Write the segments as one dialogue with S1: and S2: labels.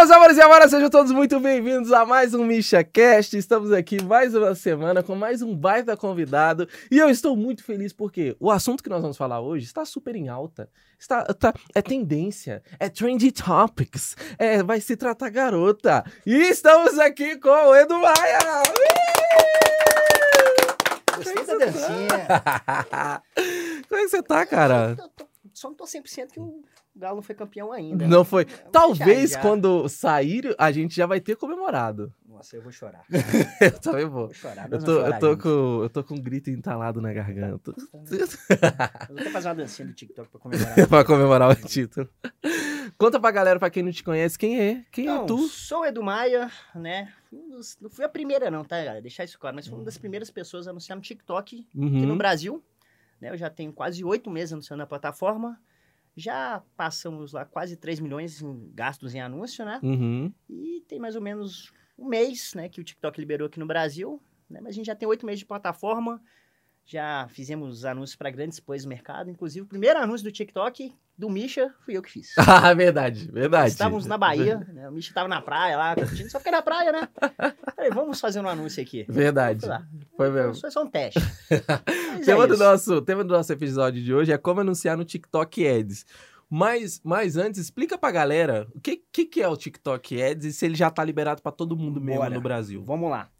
S1: meus amores e amoras, sejam todos muito bem-vindos a mais um MishaCast. Estamos aqui mais uma semana com mais um baita convidado. E eu estou muito feliz porque o assunto que nós vamos falar hoje está super em alta. Está, tá, é tendência, é trendy topics, é, vai se tratar garota. E estamos aqui com o Edu Maia!
S2: Gostei da dancinha.
S1: Como é que você tá, cara?
S2: Eu só não tô 100% que o Galo não foi campeão ainda.
S1: Não foi.
S2: Mas
S1: Talvez
S2: já, já.
S1: quando sair, a gente já vai ter comemorado.
S2: Nossa, eu vou chorar.
S1: Eu também vou.
S2: Vou chorar.
S1: Eu tô, eu, tô com, eu tô com um grito entalado na garganta.
S2: Eu vou até fazer uma dancinha do TikTok pra comemorar.
S1: pra comemorar o título. Conta pra galera, pra quem não te conhece, quem é? Quem é
S2: Então,
S1: tu?
S2: sou o Edu Maia, né? Não fui a primeira não, tá, galera? Deixar isso claro. Mas fui uma das primeiras pessoas a anunciar no TikTok aqui no
S1: Uhum.
S2: Brasil. Né? Eu já tenho quase oito meses anunciando na plataforma. Já passamos lá quase 3 milhões em gastos em anúncio, né?
S1: Uhum.
S2: E tem mais ou menos um mês, né, que o TikTok liberou aqui no Brasil, né? Mas a gente já tem oito meses de plataforma, já fizemos anúncios para grandes players do mercado, inclusive o primeiro anúncio do TikTok do Misha fui eu que fiz.
S1: Ah, verdade, verdade.
S2: Estávamos na Bahia, né? O Misha estava na praia lá, curtindo, só fiquei na praia, né? Falei, vamos fazer um anúncio aqui.
S1: Verdade. Foi mesmo.
S2: Foi só um teste.
S1: O
S2: é
S1: tema, do
S2: isso.
S1: nosso, tema do nosso episódio de hoje é como anunciar no TikTok Ads. Mas, mas antes, explica pra galera o que, que, que é o TikTok Ads e se ele já tá liberado pra todo mundo mesmo
S2: Bora.
S1: no Brasil.
S2: Vamos lá.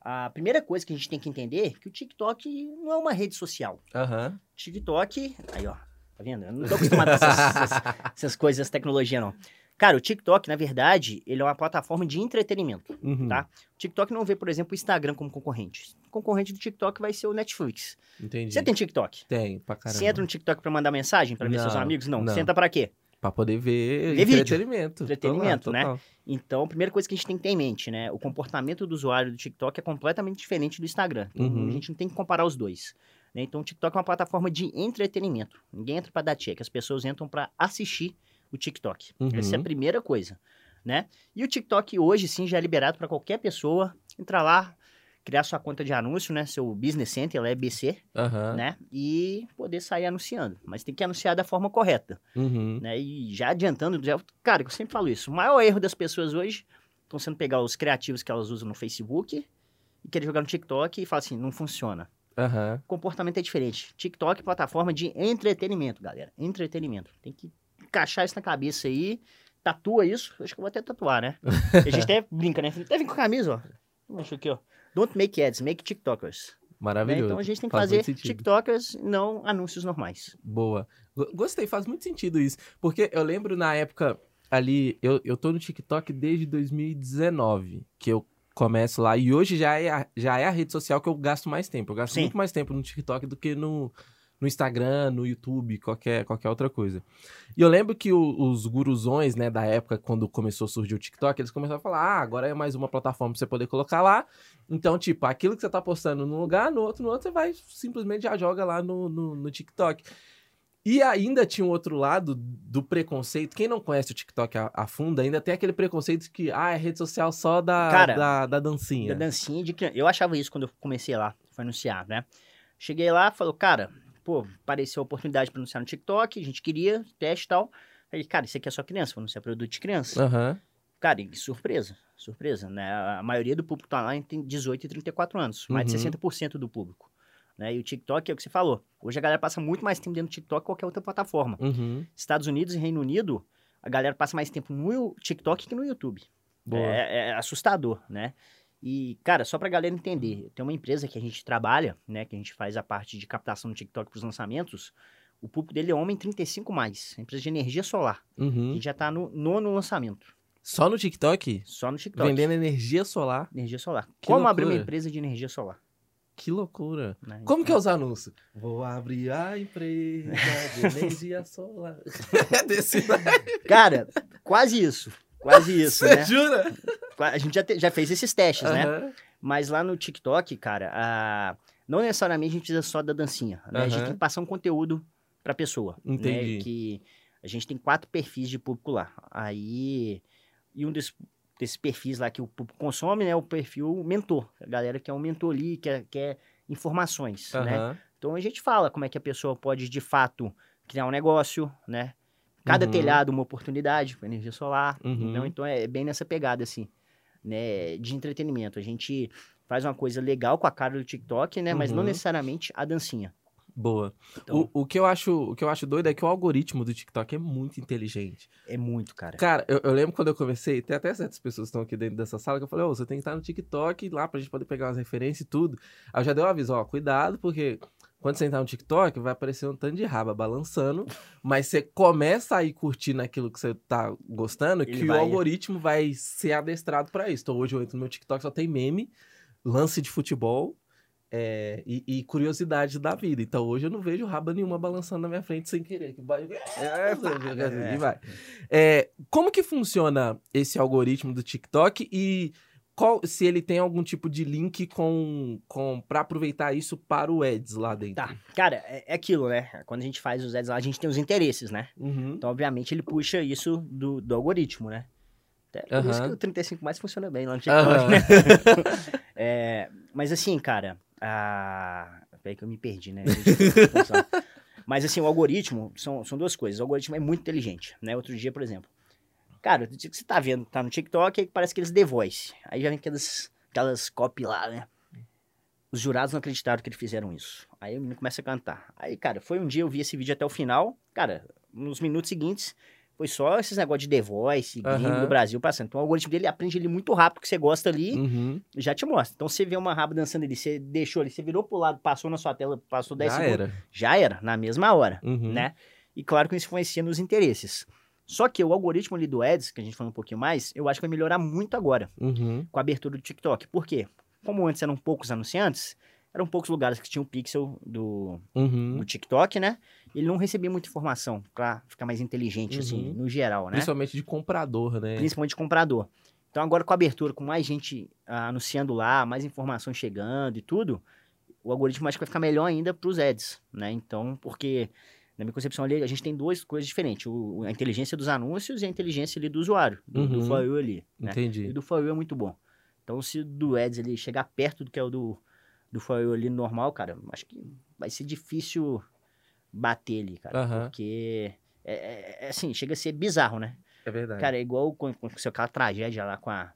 S2: A primeira coisa que a gente tem que entender é que o TikTok não é uma rede social.
S1: Aham.
S2: TikTok, aí ó, tá vendo? Eu não tô acostumado com essas, essas- essas coisas, tecnologia não. Cara, o TikTok, na verdade, ele é uma plataforma de entretenimento,
S1: Uhum.
S2: tá? O TikTok não vê, por exemplo, o Instagram como concorrente. O concorrente do TikTok vai ser o Netflix.
S1: Entendi.
S2: Você tem TikTok?
S1: Tem, pra caramba.
S2: Você entra no TikTok pra mandar mensagem, pra ver seus
S1: Não,
S2: amigos? Não.
S1: não.
S2: Você entra pra quê?
S1: Pra poder ver,
S2: Ver
S1: entretenimento.
S2: Entretenimento, né?
S1: total.
S2: Então, a primeira coisa que a gente tem que ter em mente, né? O comportamento do usuário do TikTok é completamente diferente do Instagram.
S1: Uhum.
S2: A gente não tem que comparar os dois. Né? Então, o TikTok é uma plataforma de entretenimento. Ninguém entra pra dar check, as pessoas entram pra assistir o TikTok.
S1: Uhum.
S2: Essa é a primeira coisa, né? E o TikTok hoje, sim, já é liberado para qualquer pessoa entrar lá, criar sua conta de anúncio, né? Seu Business Center, ela é BC,
S1: Aham.
S2: né? E poder sair anunciando. Mas tem que anunciar da forma correta
S1: Uhum.
S2: né? E já adiantando, já, cara, eu sempre falo isso. O maior erro das pessoas hoje estão sendo pegar os criativos que elas usam no Facebook e querer jogar no TikTok e falar assim, não funciona.
S1: Aham.
S2: O comportamento é diferente. TikTok é plataforma de entretenimento, galera. Entretenimento. Tem que encaixar isso na cabeça aí. Tatua isso. Acho que eu vou até tatuar, né? a gente até brinca, né? Até vem com a camisa, ó. Deixa aqui, ó. Don't make ads, make TikTokers. né?
S1: Maravilhoso.
S2: Então a gente tem que
S1: Faz
S2: fazer. TikTokers, não anúncios normais.
S1: Boa. Go- Gostei, faz muito sentido isso. Porque eu lembro na época ali, eu, eu tô no TikTok desde 2019, que eu começo lá. E hoje já é, a, já é a rede social que eu gasto mais tempo. Eu gasto
S2: Sim.
S1: muito mais tempo no TikTok do que no, no Instagram, no YouTube, qualquer, qualquer outra coisa. E eu lembro que o- os guruzões, né, da época, quando começou a surgir o TikTok, eles começaram a falar: ah, agora é mais uma plataforma pra você poder colocar lá. Então, tipo, aquilo que você tá postando num lugar, no outro, no outro, você vai simplesmente já joga lá no, no, no TikTok. E ainda tinha um outro lado do preconceito. Quem não conhece o TikTok a, a fundo, ainda tem aquele preconceito que, ah, é rede social só da,
S2: Cara,
S1: da, da dancinha.
S2: Da dancinha de criança. Eu achava isso quando eu comecei lá, foi anunciar, né? Cheguei lá, falou, cara, pô, apareceu a oportunidade para anunciar no TikTok, a gente queria, teste e tal. Falei, cara, isso aqui é só criança, vou anunciar produto de criança.
S1: Aham.
S2: Cara, e surpresa, surpresa, né? A maioria do público tá lá tem 18 e 34 anos, mais de
S1: Uhum.
S2: 60% do público. Né? E o TikTok é o que você falou. Hoje a galera passa muito mais tempo dentro do TikTok que qualquer outra plataforma.
S1: Uhum.
S2: Estados Unidos e Reino Unido, a galera passa mais tempo no TikTok que no YouTube. É, é assustador, né? E, cara, só pra galera entender, tem uma empresa que a gente trabalha, né? Que a gente faz a parte de captação no TikTok pros lançamentos. O público dele é homem 35 mais. É empresa de energia solar. A
S1: Uhum.
S2: gente já tá no nono lançamento.
S1: Só no TikTok?
S2: Só no TikTok.
S1: Vendendo energia solar?
S2: Energia solar.
S1: Que
S2: Como abrir uma
S1: loucura.
S2: empresa de energia solar?
S1: Que loucura.
S2: né?
S1: Como que é os anúncios? Vou abrir a empresa de energia solar. É desse
S2: Cara, quase isso. Quase isso,
S1: Você
S2: né?
S1: jura?
S2: A gente já, te- já fez esses testes, né?
S1: Aham.
S2: Mas lá no TikTok, cara, a- não necessariamente a gente precisa só da dancinha. né? A gente tem que passar um conteúdo pra pessoa. né?
S1: Entendi.
S2: Que a gente tem quatro perfis de público lá. Aí, e um desses, desses perfis lá que o público consome, né? é O perfil mentor. A galera que é um mentor ali, quer, quer informações, né?
S1: Aham.
S2: Então a gente fala como é que a pessoa pode, de fato, criar um negócio, né? Cada
S1: Uhum.
S2: telhado uma oportunidade com energia solar.
S1: Uhum.
S2: entendeu? Então é bem nessa pegada, assim, né? De entretenimento. A gente faz uma coisa legal com a cara do TikTok, né? Mas não
S1: Uhum.
S2: necessariamente a dancinha.
S1: Boa.
S2: Então,
S1: O, o, que eu acho, o que eu acho doido é que o algoritmo do TikTok é muito inteligente.
S2: é muito, cara.
S1: Cara, eu, eu lembro quando eu comecei, tem até certas pessoas que estão aqui dentro dessa sala que eu falei, ô, você tem que estar no TikTok lá pra gente poder pegar umas referências e tudo. Aí eu já dei um aviso, ó, cuidado, porque quando você entrar no TikTok, vai aparecer um tanto de raba balançando, mas você começa a ir curtindo aquilo que você tá gostando,
S2: Ele
S1: que
S2: vai-
S1: o algoritmo vai ser adestrado pra isso. Então hoje eu entro no meu TikTok, só tem meme, lance de futebol. É, e, e curiosidade da vida. Então hoje eu não vejo raba nenhuma balançando na minha frente sem querer. Que vai...
S2: É.
S1: E vai. É, como que funciona esse algoritmo do TikTok e qual, se ele tem algum tipo de link com, com para aproveitar isso para o Ads lá dentro?
S2: Tá. Cara, é, é aquilo, né? Quando a gente faz os ads lá, a gente tem os interesses, né?
S1: Uhum.
S2: Então, obviamente, ele puxa isso do, do algoritmo, né? Até por isso
S1: Aham.
S2: que o 35 mais funciona bem lá no. TikTok, né? É, mas assim, cara, a... Peraí que eu me perdi, né? mas assim, o algoritmo são, são duas coisas. O algoritmo é muito inteligente, né? Outro dia, por exemplo. Cara, que você tá vendo, tá no TikTok, aí parece aqueles The Voice. Aí já vem aquelas, aquelas copy lá, né? Os jurados não acreditaram que eles fizeram isso. Aí o menino começa a cantar. Aí, cara, foi um dia eu vi esse vídeo até o final. Cara, nos minutos seguintes, foi só esses negócios de The Voice, gringo
S1: Aham.
S2: do Brasil passando. Então o algoritmo dele aprende ele muito rápido, que você gosta ali,
S1: Uhum.
S2: já te mostra. Então você vê uma raba dançando ali, você deixou ali, você virou pro lado, passou na sua tela, passou 10
S1: Já
S2: segundos.
S1: era.
S2: Já era, na mesma hora,
S1: Uhum.
S2: né? E claro que isso influencia nos interesses. Só que o algoritmo ali do Ads, que a gente falou um pouquinho mais, eu acho que vai melhorar muito agora
S1: Uhum.
S2: com a abertura do TikTok. Por quê? Como antes eram poucos anunciantes, eram poucos lugares que tinham pixel do,
S1: Uhum.
S2: do TikTok, né? Ele não recebia muita informação pra ficar mais inteligente, assim,
S1: Uhum.
S2: no geral, né?
S1: Principalmente de comprador, né?
S2: Principalmente comprador. Então agora com a abertura, com mais gente ah, anunciando lá, mais informação chegando e tudo, o algoritmo acho que vai ficar melhor ainda para os ads, né? Então, porque na minha concepção ali, a gente tem duas coisas diferentes, o, a inteligência dos anúncios e a inteligência ali do usuário, do, do
S1: Uhum.
S2: For You ali, né? E
S1: Entendi.
S2: do For You é muito bom. Então se do ads ele chegar perto do que é o do, do For You ali normal, cara, acho que vai ser difícil bater ali, cara,
S1: Aham.
S2: porque... É, é- é assim, chega a ser bizarro, né?
S1: É verdade.
S2: Cara, é igual com, com aquela tragédia lá com a,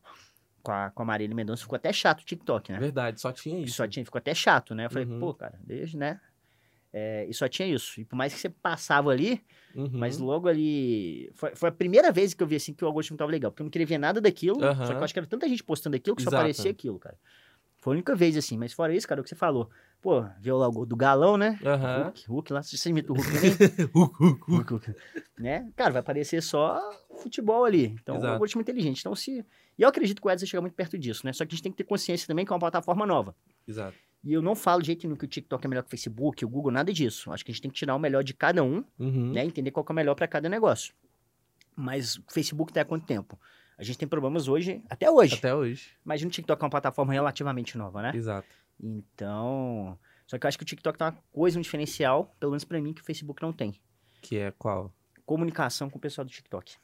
S2: com a, com a Marília Mendonça, ficou até chato o TikTok,
S1: É
S2: né?
S1: verdade, só tinha isso.
S2: Só tinha, ficou até chato, né? Eu falei,
S1: Uhum.
S2: pô, cara, deixa, né? É, e só tinha isso. E por mais que você passava ali,
S1: Uhum.
S2: mas logo ali. Foi, foi a primeira vez que eu vi assim que o algoritmo tava legal. Porque eu não queria ver nada daquilo.
S1: Aham.
S2: Só que eu acho que era tanta gente postando aquilo que só
S1: Exato.
S2: aparecia aquilo, cara. Foi a única vez assim. Mas fora isso, cara, o que você falou. Pô, viu lá o gol do galão, né?
S1: Aham.
S2: Hulk, Hulk lá, você imita o Hulk também.
S1: Hulk, Hulk, Hulk.
S2: Hulk, né? Cara, vai aparecer só futebol ali. Então,
S1: Exato.
S2: é um algoritmo inteligente. Então, se. E eu acredito que o Ads vai chegar muito perto disso, né? Só que a gente tem que ter consciência também que é uma plataforma nova.
S1: Exato.
S2: E eu não falo de jeito nenhum que o TikTok é melhor que o Facebook, o Google, nada disso. Acho que a gente tem que tirar o melhor de cada um,
S1: Uhum.
S2: né? Entender qual é o melhor para cada negócio. Mas o Facebook tá há quanto tempo? A gente tem problemas hoje, até hoje.
S1: Até hoje.
S2: Imagina o TikTok é uma plataforma relativamente nova, né?
S1: Exato.
S2: Então. Só que eu acho que o TikTok tá uma coisa, um diferencial, pelo menos pra mim, que o Facebook não tem.
S1: Que é qual?
S2: Comunicação com o pessoal do TikTok.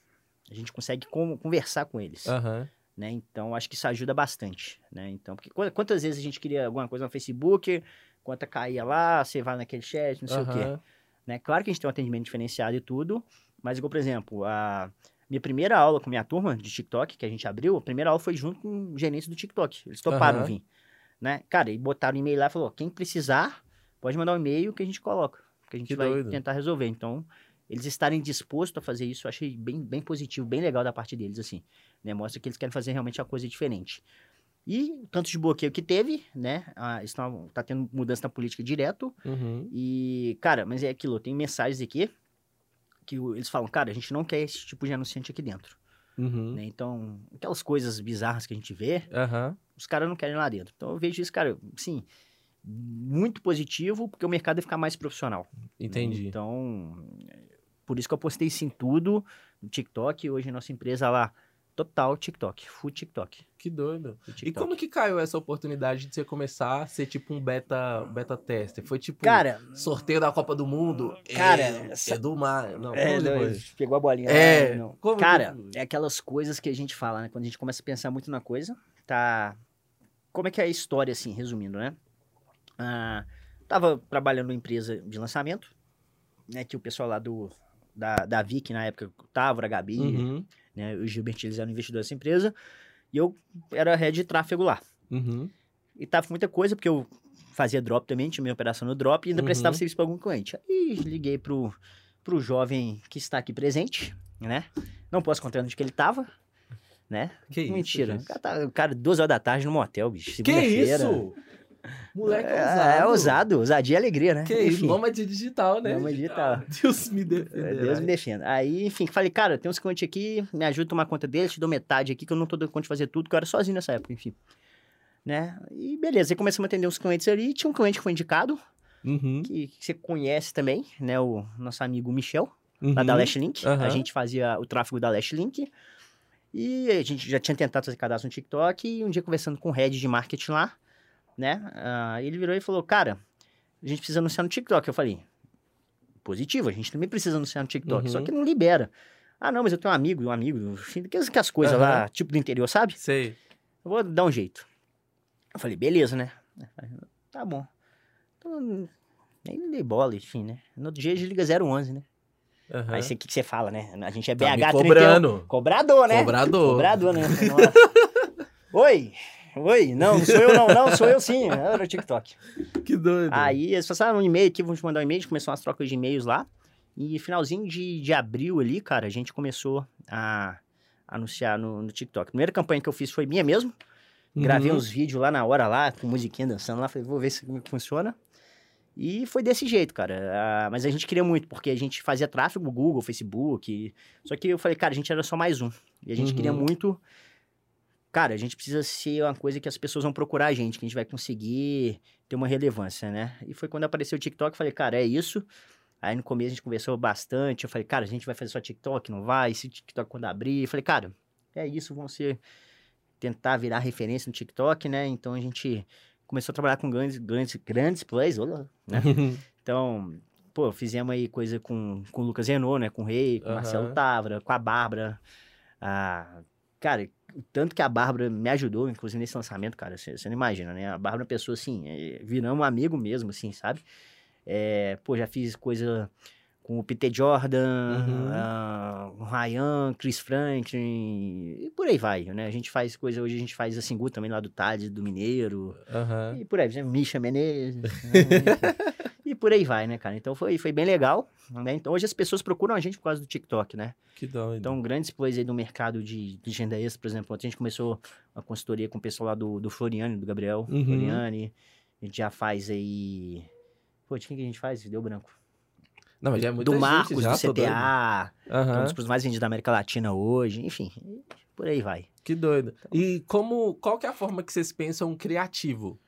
S2: A gente consegue conversar com eles.
S1: Aham.
S2: né? Então, acho que isso ajuda bastante, né? Então, porque qu- quantas vezes a gente queria alguma coisa no Facebook, conta caía lá, você vai naquele chat, não sei o quê, né? Claro que a gente tem um atendimento diferenciado e tudo, mas igual, por exemplo, a minha primeira aula com minha turma de TikTok, que a gente abriu, a primeira aula foi junto com o gerente do TikTok. Eles toparam
S1: Aham.
S2: vir, né? Cara, e botaram um e-mail lá e falou, quem precisar, pode mandar um e-mail que a gente coloca, que a gente
S1: Que
S2: vai
S1: doido.
S2: tentar resolver. Então, eles estarem dispostos a fazer isso, eu achei bem, bem positivo, bem legal da parte deles, assim. Né? Mostra que eles querem fazer realmente a coisa diferente. E o tanto de bloqueio que teve, né? Ah, isso tá, tendo mudança na política direto.
S1: Uhum.
S2: E, cara, mas é aquilo, tem mensagens aqui que eles falam, cara, a gente não quer esse tipo de anunciante aqui dentro.
S1: Uhum.
S2: Né? Então, aquelas coisas bizarras que a gente vê,
S1: Aham.
S2: Os caras não querem lá dentro. Então eu vejo isso, cara, sim, muito positivo, porque o mercado vai ficar mais profissional. né?
S1: Entendi.
S2: Então, é, por isso que eu postei isso em tudo no TikTok. Hoje a nossa empresa lá, total TikTok, full TikTok.
S1: Que doido.
S2: full
S1: E
S2: TikTok.
S1: como que caiu essa oportunidade de você começar a ser tipo um beta, beta tester? Foi tipo
S2: Cara,
S1: sorteio da Copa do Mundo?
S2: Cara,
S1: é,
S2: essa-
S1: é do mar. Não,
S2: é, não, pegou a bolinha.
S1: É, como que
S2: Cara,
S1: foi?
S2: é aquelas coisas que a gente fala, né? Quando a gente começa a pensar muito na coisa, tá... Como é que é a história, assim, resumindo, né? Ah, tava trabalhando numa empresa de lançamento, né? Que o pessoal lá do da, da Vic, na época, o Távora, a Gabi,
S1: Uhum.
S2: né? O Gilbert, eles eram investidores dessa empresa. E eu era head de tráfego lá.
S1: Uhum.
S2: E tava muita coisa, porque eu fazia drop também, tinha minha operação no drop e ainda
S1: Uhum.
S2: prestava serviço para algum cliente. Aí liguei pro, pro jovem que está aqui presente, né? Não posso contar onde que ele tava, né?
S1: Que isso,
S2: Mentira. o, cara tá, o cara, duas horas da tarde no motel, bicho.
S1: Que isso? Moleque
S2: É,
S1: ousado.
S2: é ousado, ousadia e alegria, né?
S1: Que isso?
S2: Enfim,
S1: Nômade digital, né?
S2: Nômade digital.
S1: Deus me
S2: é,
S1: defenda.
S2: Deus me defenda. Aí, enfim, falei, cara, tem uns clientes aqui, me ajuda a tomar conta deles, te dou metade aqui, que eu não tô dando conta de fazer tudo, que eu era sozinho nessa época, enfim. Né? E beleza, aí começamos a atender uns clientes ali, tinha um cliente que foi indicado,
S1: Uhum.
S2: que, que você conhece também, né? O nosso amigo Michel,
S1: uhum.
S2: lá da Last Link. A
S1: Aham.
S2: gente fazia o tráfego da Last Link. E a gente já tinha tentado fazer cadastro no TikTok. E um dia conversando com o head de marketing lá, né? ah, ele virou e falou: Cara, a gente precisa anunciar no TikTok. Eu falei: Positivo, a gente também precisa anunciar no TikTok. Só
S1: Uhum.
S2: que não libera. Ah, não, mas eu tenho um amigo, um amigo, enfim, que as- coisas lá,
S1: Aham.
S2: tipo do interior, sabe?
S1: Sei.
S2: Eu vou dar um jeito. Eu falei, beleza, né? Tá bom. Então, nem dei bola, enfim, né? No outro dia a gente liga 011, né?
S1: Aham.
S2: Aí o que, que você fala, né? A gente é
S1: Tá me
S2: BH 31.
S1: cobrando.
S2: Cobrador, né?
S1: Cobrador.
S2: Cobrador, né? Nossa. Oi! Oi! Não, não sou eu não, não, sou eu sim. Era no TikTok.
S1: Que doido.
S2: Aí eles passaram um e-mail aqui, vamos te mandar um e-mail, a gente começou umas trocas de e-mails lá. E finalzinho de, de abril ali, cara, a gente começou a anunciar no, no TikTok. A primeira campanha que eu fiz foi minha mesmo. Gravei
S1: Uhum.
S2: uns vídeos lá na hora, lá, com musiquinha dançando lá. Falei, vou ver se é funciona. E foi desse jeito, cara. Ah, mas a gente queria muito, porque a gente fazia tráfego Google, Facebook. Só que eu falei, cara, a gente era só mais um. E a gente
S1: Uhum.
S2: queria muito. Cara, a gente precisa ser uma coisa que as pessoas vão procurar a gente, que a gente vai conseguir ter uma relevância, né? E foi quando apareceu o TikTok, eu falei, cara, é isso. Aí no começo a gente conversou bastante. Eu falei, cara, a gente vai fazer só TikTok, não vai? Se TikTok quando abrir. Eu falei, cara, é isso, vão ser. Tentar virar referência no TikTok, né? Então a gente começou a trabalhar com grandes, grandes, grandes plays, olá, né? Então, pô, fizemos aí coisa com, com o Lucas Renault, né? Com o Rei, com o Marcelo
S1: Aham.
S2: Távora, com a Bárbara. Ah, cara, o tanto que a Bárbara me ajudou, inclusive nesse lançamento, cara, você você não imagina, né? A Bárbara é uma pessoa assim, é, viramos um amigo mesmo, assim, sabe? É, pô, já fiz coisa com o Peter Jordan,
S1: Uhum.
S2: o Ryan, Chris Franklin, e por aí vai, né? A gente faz coisa, hoje a gente faz a Singu também lá do Tades, do Mineiro,
S1: Aham.
S2: e por aí, né? Misha Menezes. né? E por aí vai, né, cara? Então foi, foi bem legal. Né? Então hoje as pessoas procuram a gente por causa do TikTok, né?
S1: Que doido.
S2: Então, grandes plays aí do mercado de, de renda extra, por exemplo. Ontem a gente começou uma consultoria com o pessoal lá do, do Floriane, do Gabriel
S1: Uhum.
S2: Floriane. A gente já faz aí. Pô, de quem que a gente faz? Deu branco.
S1: Não, mas já é muita
S2: do Marcos,
S1: já,
S2: do. CTA, que é um dos produtos mais vendidos da América Latina hoje. Enfim, por aí vai.
S1: Que doido. E como, qual que é a forma que vocês pensam criativo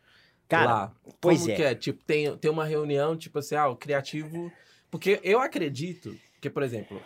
S2: Cara,
S1: lá?
S2: pois
S1: como
S2: é.
S1: que é? Tipo, tem, tem uma reunião, tipo assim, ah, o criativo... Porque eu acredito que, por exemplo,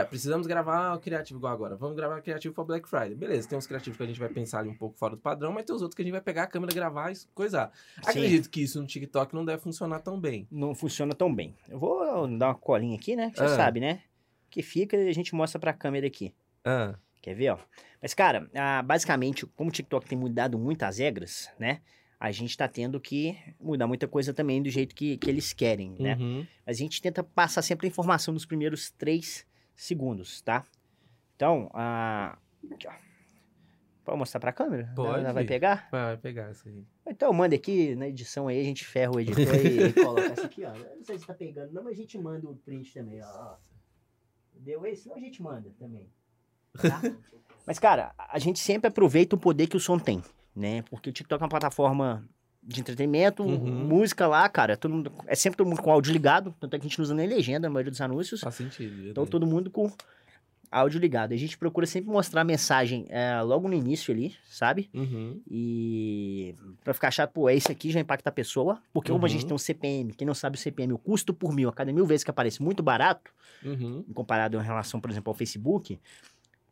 S1: é, precisamos gravar o criativo igual agora. Vamos gravar o criativo para Black Friday. Beleza, tem uns criativos que a gente vai pensar ali um pouco fora do padrão, mas tem os outros que a gente vai pegar a câmera, gravar e coisar.
S2: Sim.
S1: Acredito que isso no TikTok não deve funcionar tão bem.
S2: não funciona tão bem. Eu vou dar uma colinha aqui, né? que Você
S1: Ah.
S2: sabe, né? Que fica e a gente mostra pra câmera aqui.
S1: Ah,
S2: Quer ver, ó? Mas, cara, ah, basicamente, como o TikTok tem mudado muitas regras, né? A gente tá tendo que mudar muita coisa também do jeito que, que eles querem, né?
S1: uhum.
S2: Mas a gente tenta passar sempre a informação nos primeiros três segundos, tá? Então, ah, aqui. Pode mostrar pra câmera?
S1: Pode.
S2: Ela vai pegar?
S1: Vai, vai pegar isso aí.
S2: Então, manda aqui na edição aí, a gente ferra o editor e, e coloca essa aqui, ó. Eu não sei se tá pegando, não, mas a gente manda o print também, ó. ó. Deu esse? Não, a gente manda também. Tá? mas, cara, a gente sempre aproveita o poder que o som tem, né? Porque o TikTok é uma plataforma de entretenimento,
S1: Uhum.
S2: música lá, cara, todo mundo, é sempre todo mundo com áudio ligado, tanto é que a gente não usa nem legenda na maioria dos anúncios.
S1: Faz sentido.
S2: Então todo mundo com áudio ligado. A gente procura sempre mostrar a mensagem é, logo no início ali, sabe?
S1: Uhum.
S2: E pra ficar chato, pô, é isso aqui já impacta a pessoa. Porque como a gente
S1: Uhum.
S2: tem um CPM, quem não sabe o CPM, o custo por mil, a cada mil vezes que aparece muito barato,
S1: Uhum.
S2: comparado em relação, por exemplo, ao Facebook.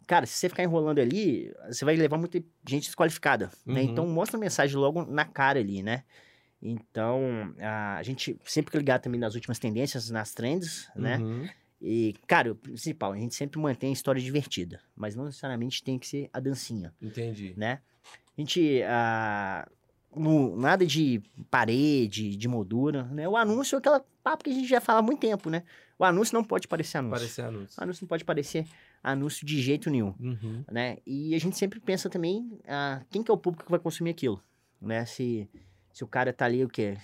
S2: Cara, se você ficar enrolando ali, você vai levar muita gente desqualificada, né?
S1: Uhum.
S2: Então mostra a mensagem logo na cara ali, né? Então, a gente sempre fica ligado também nas últimas tendências, nas trends, né?
S1: Uhum.
S2: E, cara, o principal, a gente sempre mantém a história divertida, mas não necessariamente tem que ser a dancinha,
S1: Entendi.
S2: né? A gente, ah, no- nada de parede, de moldura, né? O anúncio é aquela papo que a gente já fala há muito tempo, né? O anúncio não pode parecer anúncio.
S1: Parecer anúncio.
S2: O anúncio não pode parecer anúncio de jeito nenhum,
S1: Uhum.
S2: né? E a gente sempre pensa também, ah, quem que é o público que vai consumir aquilo, né? Se, se o cara tá ali, o quê?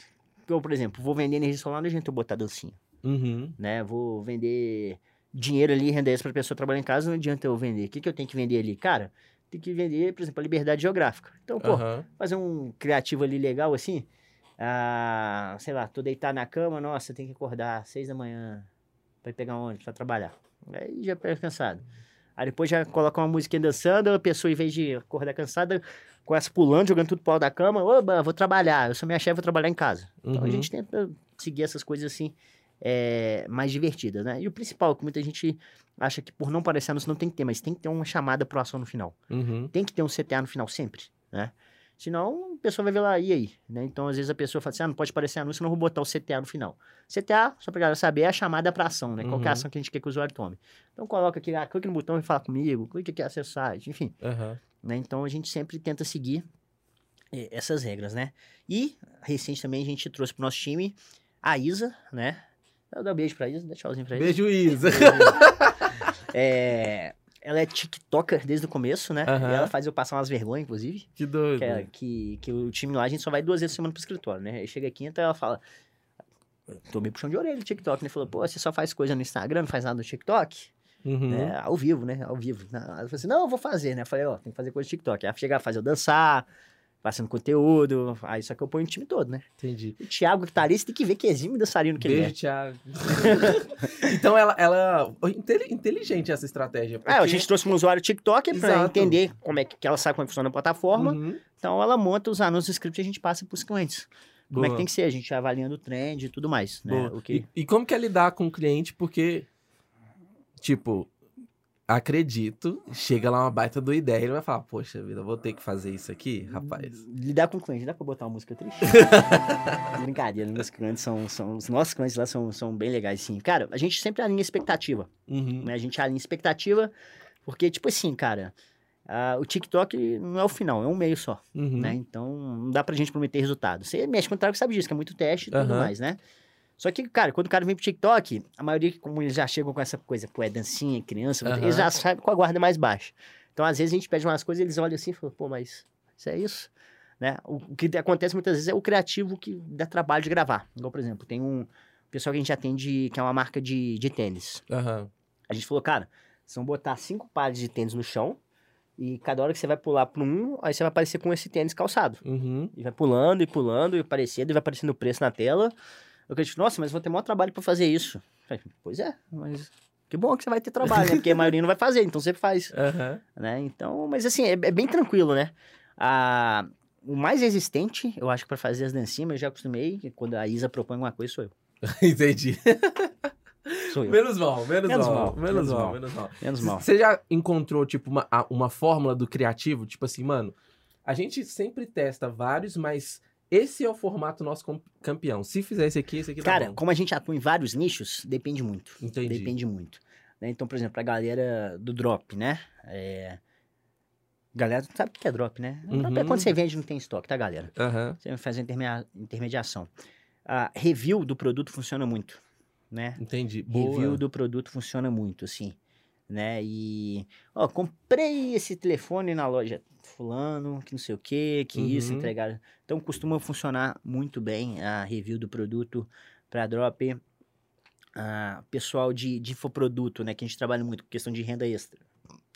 S2: Eu, por exemplo, vou vender energia solar, não adianta eu botar dancinha,
S1: Uhum.
S2: né? Vou vender dinheiro ali, render isso pra pessoa trabalhar em casa, não adianta eu vender. O que que eu tenho que vender ali? Cara, tem que vender, por exemplo, a liberdade geográfica. Então, pô,
S1: Aham.
S2: fazer um criativo ali legal assim. Ah, sei lá, tô deitado na cama, nossa, tem que acordar às seis da manhã pra ir pegar um ônibus pra trabalhar. Aí já pega cansado. Aí depois já coloca uma musiquinha dançando, a pessoa, em vez de acordar cansada, começa pulando, jogando tudo pro pau da cama. Oba, vou trabalhar, eu sou minha chefe, vou trabalhar em casa. Então a
S1: Uhum.
S2: gente tenta seguir essas coisas assim, é, mais divertidas, né? E o principal, que muita gente acha que por não parecer anúncio não tem que ter, mas tem que ter uma chamada pro ação no final
S1: Uhum.
S2: tem que ter um CTA no final sempre, né? Senão, a pessoa vai ver lá, e aí? Né? Então, às vezes, a pessoa fala assim, ah, não pode parecer anúncio, não vou botar o CTA no final. CTA, só pra galera saber, é a chamada pra ação, né? Qual que é a
S1: Uhum.
S2: ação que a gente quer que o usuário tome. Então, coloca aqui, ah, clique no botão e fala comigo, clique aqui, acessar, enfim.
S1: Aham.
S2: Né? Então, a gente sempre tenta seguir eh, essas regras, né? E, recente também, a gente trouxe pro nosso time a Isa, né? Eu dou um beijo pra Isa, dá tchauzinho pra Isa.
S1: Beijo, Isa.
S2: É, ela é TikToker desde o começo, né? E ela faz eu passar umas vergonhas, inclusive.
S1: que doido.
S2: Que, é- que, que o time lá, a gente só vai duas vezes por semana pro escritório, né? Aí chega quinta ela fala. Tomei puxão de orelha no TikTok, né? Falou, pô, você só faz coisa no Instagram, não faz nada no TikTok?
S1: Uhum.
S2: Né? Ao vivo, né? Ao vivo. Ela falou assim, não, eu vou fazer, né? Eu falei, ó, tem que fazer coisa no TikTok. Aí ela chega a fazer eu dançar, passando conteúdo. Aí só que eu ponho o time todo, né?
S1: Entendi.
S2: O Thiago que tá ali, você tem que ver que exime dançarino que
S1: Beijo,
S2: ele é.
S1: Thiago. então ela, ela. inte- Inteligente essa estratégia.
S2: É, a
S1: porque-
S2: gente trouxe um usuário TikTok pra
S1: Exato.
S2: entender como é que, que ela sabe como é funciona a plataforma.
S1: Uhum.
S2: Então ela monta os anúncios e script e a gente passa pros clientes. Como é que
S1: Boa.
S2: tem que ser? A gente vai avaliando o trend e tudo mais, né?
S1: Boa.
S2: O que...
S1: E, e como que é lidar com o cliente? Porque, tipo, acredito, chega lá uma baita do ideia e ele vai falar, poxa vida, vou ter que fazer isso aqui, rapaz.
S2: Lidar com o cliente, dá pra botar uma música triste? Brincadeira, meus clientes são, são. Os nossos clientes lá são, são bem legais, sim. Cara, a gente sempre alinha expectativa,
S1: Uhum.
S2: né? A gente alinha expectativa, porque, tipo assim, cara, o TikTok não é o final, é um meio só,
S1: Uhum.
S2: né? Então, não dá pra gente prometer resultado. Você mexe com o trago, sabe disso, que é muito teste e tudo
S1: Aham.
S2: mais, né? Só que, cara, quando o cara vem pro TikTok, a maioria, como eles já chegam com essa coisa, pô, é dancinha, criança,
S1: Aham.
S2: eles já sabem com a guarda mais baixa. Então, às vezes, a gente pede umas coisas, eles olham assim e falam, pô, mas isso é isso? Né? O, que acontece muitas vezes é o criativo que dá trabalho de gravar. Igual, por exemplo, tem um pessoal que a gente atende, que é uma marca de, de tênis.
S1: Aham.
S2: A gente falou, cara, vocês vão botar cinco pares de tênis no chão, e cada hora que você vai pular para um, aí você vai aparecer com esse tênis calçado.
S1: Uhum.
S2: E vai pulando e pulando e aparecendo, e vai aparecendo o preço na tela. Eu acredito, nossa, mas vou ter maior trabalho para fazer isso. Falei, Pois é, mas que bom que você vai ter trabalho, né? Porque a maioria não vai fazer, então você faz,
S1: Aham.
S2: né? Então, mas assim, é, é bem tranquilo, né? Ah, o mais resistente, eu acho que para fazer as dancinhas, eu já acostumei, quando a Isa propõe alguma coisa, sou eu.
S1: Entendi.
S2: Sou eu.
S1: Menos mal, menos,
S2: Menos
S1: mal,
S2: mal,
S1: Menos mal,
S2: mal.
S1: menos mal.
S2: Menos mal.
S1: Você já encontrou, tipo, uma, a- uma fórmula do criativo? Tipo assim, mano, a gente sempre testa vários, mas esse é o formato nosso campeão. Se fizer esse aqui, esse aqui tá
S2: Cara,
S1: bom.
S2: como a gente atua em vários nichos, depende muito.
S1: Entendi.
S2: Depende muito. né? Então, por exemplo, a galera do drop, né? É... Galera sabe o que é drop, né? Drop é
S1: Uhum.
S2: quando você vende não tem estoque, tá, galera?
S1: Aham,
S2: Você faz a intermedia- intermediação. A review do produto funciona muito, né?
S1: entendi. Boa.
S2: Review do produto funciona muito, assim, né? E, ó, comprei esse telefone na loja fulano, que não sei o que, que isso,
S1: Uhum.
S2: entregaram. Então, costuma funcionar muito bem a review do produto para drop. Ah, pessoal de, de infoproduto, né? Que a gente trabalha muito com questão de renda extra.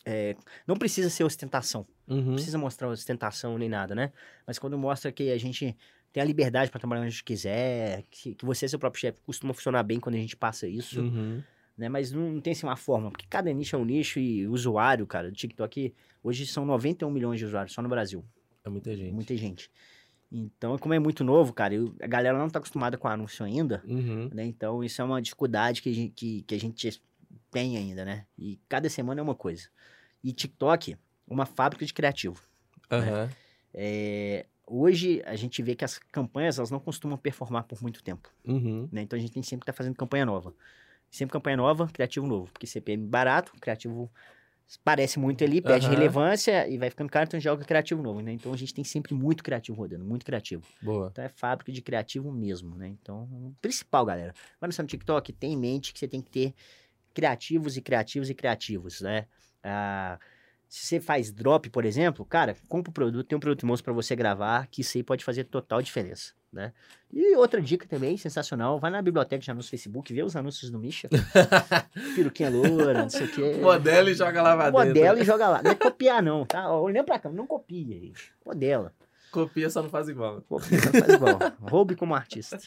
S2: É, não precisa ser ostentação.
S1: Uhum.
S2: Não precisa mostrar ostentação nem nada, né? Mas quando mostra que a gente tem a liberdade para trabalhar onde a gente quiser, que, que você é seu próprio chefe, costuma funcionar bem quando a gente passa isso,
S1: Uhum.
S2: Né? Mas não, não tem assim uma forma, porque cada nicho é um nicho e o usuário, cara, do TikTok, hoje são 91 milhões de usuários só no Brasil.
S1: É muita gente.
S2: Muita gente. Então, como é muito novo, cara, eu- a galera não tá acostumada com anúncio ainda,
S1: Uhum.
S2: né? Então, isso é uma dificuldade que a gente, que, que a gente tem ainda, né? E cada semana é uma coisa. E TikTok, uma fábrica de criativo.
S1: Aham.
S2: É, hoje a gente vê que as campanhas elas não costumam performar por muito tempo,
S1: Uhum.
S2: né? Então a gente tem sempre que estar fazendo campanha nova. Sempre campanha nova, criativo novo, porque CPM barato, criativo parece muito ali, perde
S1: Aham.
S2: relevância e vai ficando caro, então joga criativo novo, né? Então a gente tem sempre muito criativo rodando, muito criativo.
S1: Boa.
S2: Então é fábrica de criativo mesmo, né? Então, principal, galera. Tá no TikTok, tem em mente que você tem que ter criativos e criativos e criativos, né? Ah, se você faz drop, por exemplo, cara, compra o produto, tem um produto monstro pra você gravar, que isso aí pode fazer total diferença, né? E outra dica também, sensacional, vai na biblioteca de anúncios do Facebook, vê os anúncios do Misha. Peruquinha loura, não sei o quê.
S1: Modela e joga lá pra dentro.
S2: Modela e joga lá. Não é copiar, não, tá? Olhando pra câmera, não copia, gente. Modela.
S1: Copia, só não faz igual.
S2: Copia, não faz igual. Roube como artista.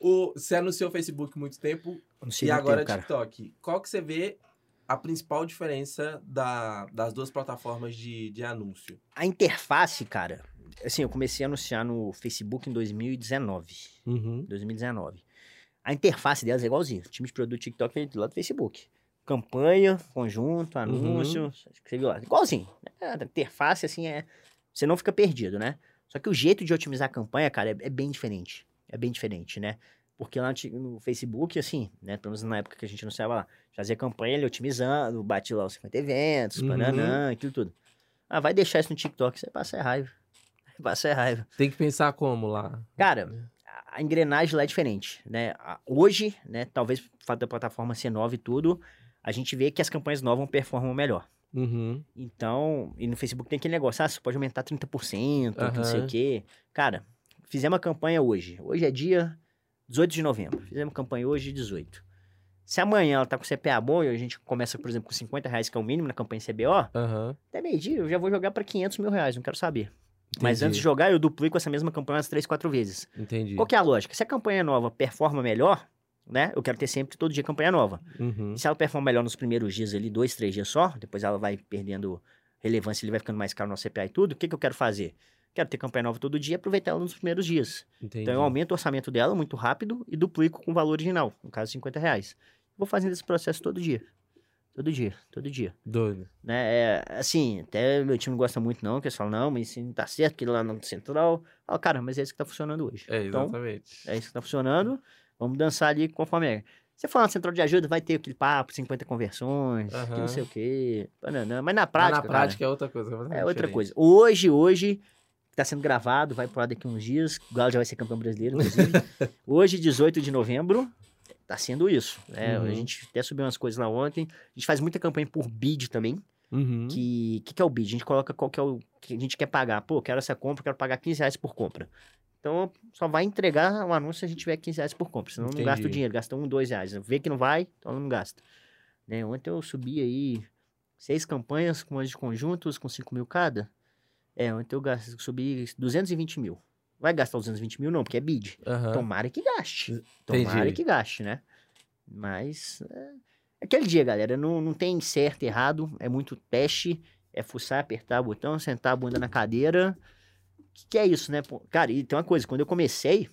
S1: O, você anunciou Facebook muito tempo e agora
S2: tempo, cara.
S1: TikTok. Qual que você vê a principal diferença da- das duas plataformas de, de anúncio?
S2: A interface, cara, assim, eu comecei a anunciar no Facebook em 2019.
S1: Uhum.
S2: 2019. A interface delas é igualzinha. O time de produto TikTok veio do lado do Facebook. Campanha, conjunto, anúncio, que você viu lá. Igualzinho. É, A interface, assim, é. Você não fica perdido, né? Só que o jeito de otimizar a campanha, cara, é, é bem diferente. É bem diferente, né? Porque lá no Facebook, assim, né? Pelo menos na época que a gente anunciava lá, fazia campanha ele otimizando, bate lá os 50 eventos,
S1: Uhum.
S2: bananã, aquilo tudo. Ah, vai deixar isso no TikTok, você passa é raiva. Passa é raiva.
S1: Tem que pensar como lá?
S2: Cara, a- a engrenagem lá é diferente, né? A- Hoje, né, talvez por fato da plataforma ser nova e tudo, a gente vê que as campanhas novas performam melhor.
S1: Uhum.
S2: Então, e no Facebook tem aquele negócio, ah, você pode aumentar 30%, que não sei o quê. Cara, fizemos uma campanha hoje. Hoje é dia 18 de novembro. Fizemos campanha hoje, 18. Se amanhã ela tá com CPA bom e a gente começa, por exemplo, com 50 reais, que é o mínimo na campanha CBO,
S1: Aham.
S2: até meio-dia eu já vou jogar para 500 mil reais, não quero saber. Mas
S1: Entendi.
S2: antes de jogar, eu duplico essa mesma campanha umas 3, 4 vezes.
S1: Entendi.
S2: Qual que é a lógica? Se a campanha nova performa melhor, né? Eu quero ter sempre todo dia campanha nova.
S1: Uhum.
S2: Se ela performa melhor nos primeiros dias ali, dois, três dias só, depois ela vai perdendo relevância, ele vai ficando mais caro no CPA e tudo, o que, que eu quero fazer? Quero ter campanha nova todo dia e aproveitar ela nos primeiros dias.
S1: Entendi.
S2: Então eu aumento o orçamento dela muito rápido e duplico com o valor original, no caso 50 reais. Vou fazendo esse processo todo dia. Todo dia, todo dia.
S1: Doido.
S2: Né? É, assim, até meu time não gosta muito não, que eles falam, não, mas isso não tá certo, aquilo lá no central. Fala, cara, mas é isso que tá funcionando hoje.
S1: É,
S2: Então,
S1: exatamente.
S2: é isso que tá funcionando. Vamos dançar ali conforme é. Você for na central de ajuda, vai ter aquele papo, 50 conversões, que
S1: Aham.
S2: não sei o quê. bananã. Mas na
S1: Mas
S2: prática,
S1: na
S2: cara,
S1: prática é outra coisa.
S2: é
S1: completamente
S2: outra coisa. Hoje, hoje, tá sendo gravado, vai pro ar daqui uns dias. O Galo já vai ser campeão brasileiro, inclusive. hoje, 18 de novembro, tá sendo isso. né?
S1: Uhum.
S2: A gente até subiu umas coisas lá ontem. A gente faz muita campanha por bid também.
S1: Uhum.
S2: Que que, que é o bid? A gente coloca qual que é o que a gente quer pagar. Pô, quero essa compra, quero pagar 15 reais por compra. Então, só vai entregar o anúncio se a gente tiver 15 reais por compra. Senão não gasta o
S1: Entendi.
S2: dinheiro, gasta um, dois reais. Vê que não vai, então não gasta. Né? Ontem eu subi aí seis campanhas com de conjuntos, com 5 mil cada. É, ontem eu gasto, subi 220 mil. Vai gastar os 220 mil? Não, porque é bid.
S1: Aham.
S2: Tomara que gaste.
S1: Entendi.
S2: Tomara que gaste, né? Mas. É... Aquele dia, galera, não, não tem certo e errado. É muito teste. É fuçar, apertar o botão, sentar a bunda na cadeira. Que, que é isso, né? Cara, e tem uma coisa, quando eu comecei,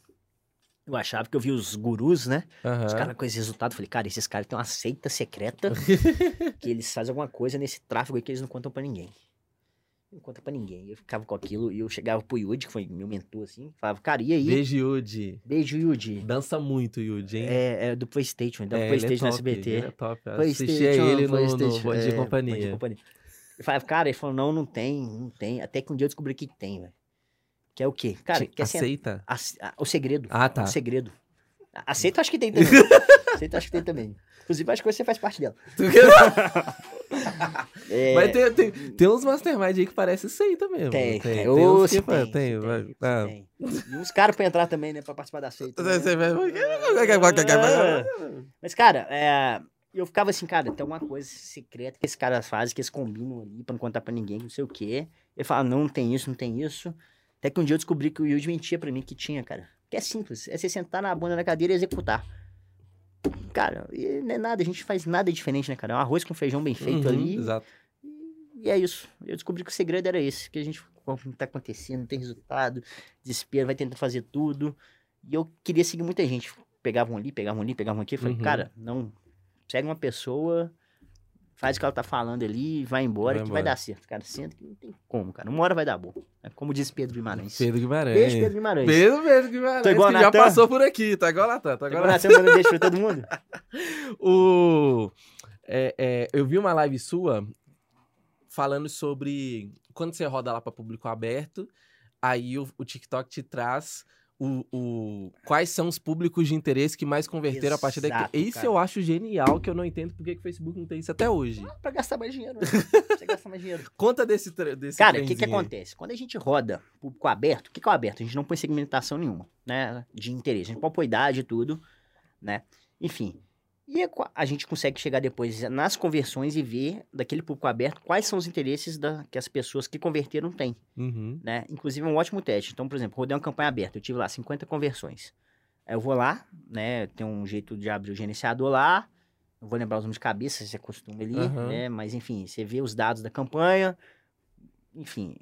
S2: eu achava que eu vi os gurus, né?
S1: Aham.
S2: Os caras com esse resultado. Eu falei, cara, esses caras têm uma seita secreta que eles fazem alguma coisa nesse tráfego aí que eles não contam pra ninguém. Não conta pra ninguém. Eu ficava com aquilo e eu chegava pro Yudi, que foi meu mentor, assim, falava, cara, e aí?
S1: Beijo, Yudi.
S2: Beijo, Yudi.
S1: Dança muito, Yudi, hein?
S2: É, é do PlayStation, da
S1: É, ele é
S2: PlayStation no
S1: top,
S2: SBT.
S1: Ele é top. Assistia ele no, no Bom Dia
S2: é,
S1: Companhia.
S2: Bom Dia Companhia. Eu falava, cara, ele falou, não, não tem, não tem. Até que um dia eu descobri que tem, velho. Que é o quê? Cara, que é assim,
S1: Aceita?
S2: a- a- o segredo.
S1: Ah, tá.
S2: O segredo. Aceita, acho que tem também. Aceita, acho que tem também. Inclusive, acho que você faz parte dela. É,
S1: Mas tem, tem, tem uns mastermind aí que parece seita mesmo.
S2: tem,
S1: tem,
S2: tem.
S1: tem uns que
S2: se
S1: fa-
S2: tem,
S1: tem,
S2: se
S1: vai-
S2: tem,
S1: ah.
S2: tem. E uns caras pra entrar também, né? Pra participar da seita. né? Mas, cara, é, eu ficava assim, cara, tem alguma coisa secreta que esses caras fazem, que eles combinam ali pra não contar pra ninguém, não sei o quê. Ele fala, não, não tem isso, não tem isso. Até que um dia eu descobri que o Yuji mentia pra mim que tinha, cara. Que é simples, é você sentar na bunda da cadeira e executar. Cara, e não é nada, a gente faz nada diferente, né, cara? É um arroz com feijão bem feito
S1: Uhum,
S2: ali.
S1: Exato.
S2: E é isso. Eu descobri que o segredo era esse, que a gente não tá acontecendo, não tem resultado, desespero, vai tentando fazer tudo. E eu queria seguir muita gente. Pegavam ali, pegavam ali, pegavam aqui. Eu falei,
S1: Uhum.
S2: cara, não. Segue uma pessoa, faz o que ela tá falando ali, vai embora,
S1: Vai
S2: que vai
S1: embora.
S2: dar certo. Cara, senta que não tem como, cara. Uma hora vai dar bom. É como disse Pedro Guimarães.
S1: Pedro Guimarães.
S2: Beijo, Pedro Guimarães.
S1: Pedro, Pedro Guimarães.
S2: Tô igual
S1: que
S2: a
S1: já
S2: Natan.
S1: passou por aqui, tá igual a Natan, tá igual
S2: dando beijo pra todo mundo?
S1: O... é, é, eu vi uma live sua falando sobre quando você roda lá para público aberto, aí o, o TikTok te traz o, o- quais são os públicos de interesse que mais converteram a partir daqui.
S2: Exato,
S1: Isso
S2: cara.
S1: eu acho genial, que eu não entendo por que o Facebook não tem isso até hoje.
S2: Pra gastar mais dinheiro, né? Você gasta mais dinheiro.
S1: Conta desse, desse
S2: Cara, o que, que acontece? Quando a gente roda público aberto, o que, que é o aberto? A gente não põe segmentação nenhuma, né? De interesse. A gente pode pôr idade e tudo, né? Enfim. E é a gente consegue chegar depois nas conversões e ver daquele público aberto quais são os interesses da, que as pessoas que converteram têm,
S1: Uhum.
S2: né? Inclusive é um ótimo teste. Então, por exemplo, rodei uma campanha aberta, eu tive lá 50 conversões. Eu vou lá, né? Tem um jeito de abrir o gerenciador lá. Não vou lembrar os nomes de cabeça, se é costume ali,
S1: Aham.
S2: né? Mas enfim, você vê os dados da campanha. Enfim,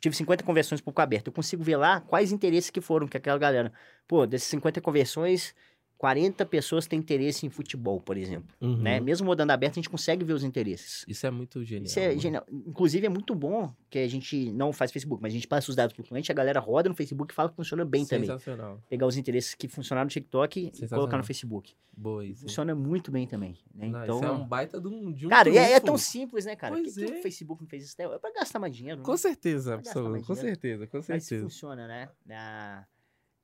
S2: tive 50 conversões público aberto. Eu consigo ver lá quais interesses que foram que aquela galera. Pô, dessas 50 conversões, 40 pessoas têm interesse em futebol, por exemplo,
S1: Uhum.
S2: né? Mesmo rodando aberto, a gente consegue ver os interesses.
S1: Isso é muito genial.
S2: Isso é
S1: mano.
S2: genial. Inclusive, é muito bom que a gente não faz Facebook, mas a gente passa os dados pro cliente, a galera roda no Facebook e fala que funciona bem também.
S1: Sensacional.
S2: Pegar os interesses que funcionaram no TikTok e
S1: Sensacional.
S2: colocar no Facebook.
S1: Boa isso.
S2: Funciona muito bem também. Né?
S1: Não,
S2: então,
S1: isso é um baita de um, de um
S2: cara, e é, é tão simples, né, cara? Por que,
S1: Pois
S2: que
S1: é.
S2: o Facebook não fez isso? É pra gastar mais dinheiro, né?
S1: Com certeza,
S2: Vai gastar
S1: absoluto. Com certeza, com
S2: Mas
S1: certeza.
S2: funciona, né? Ah,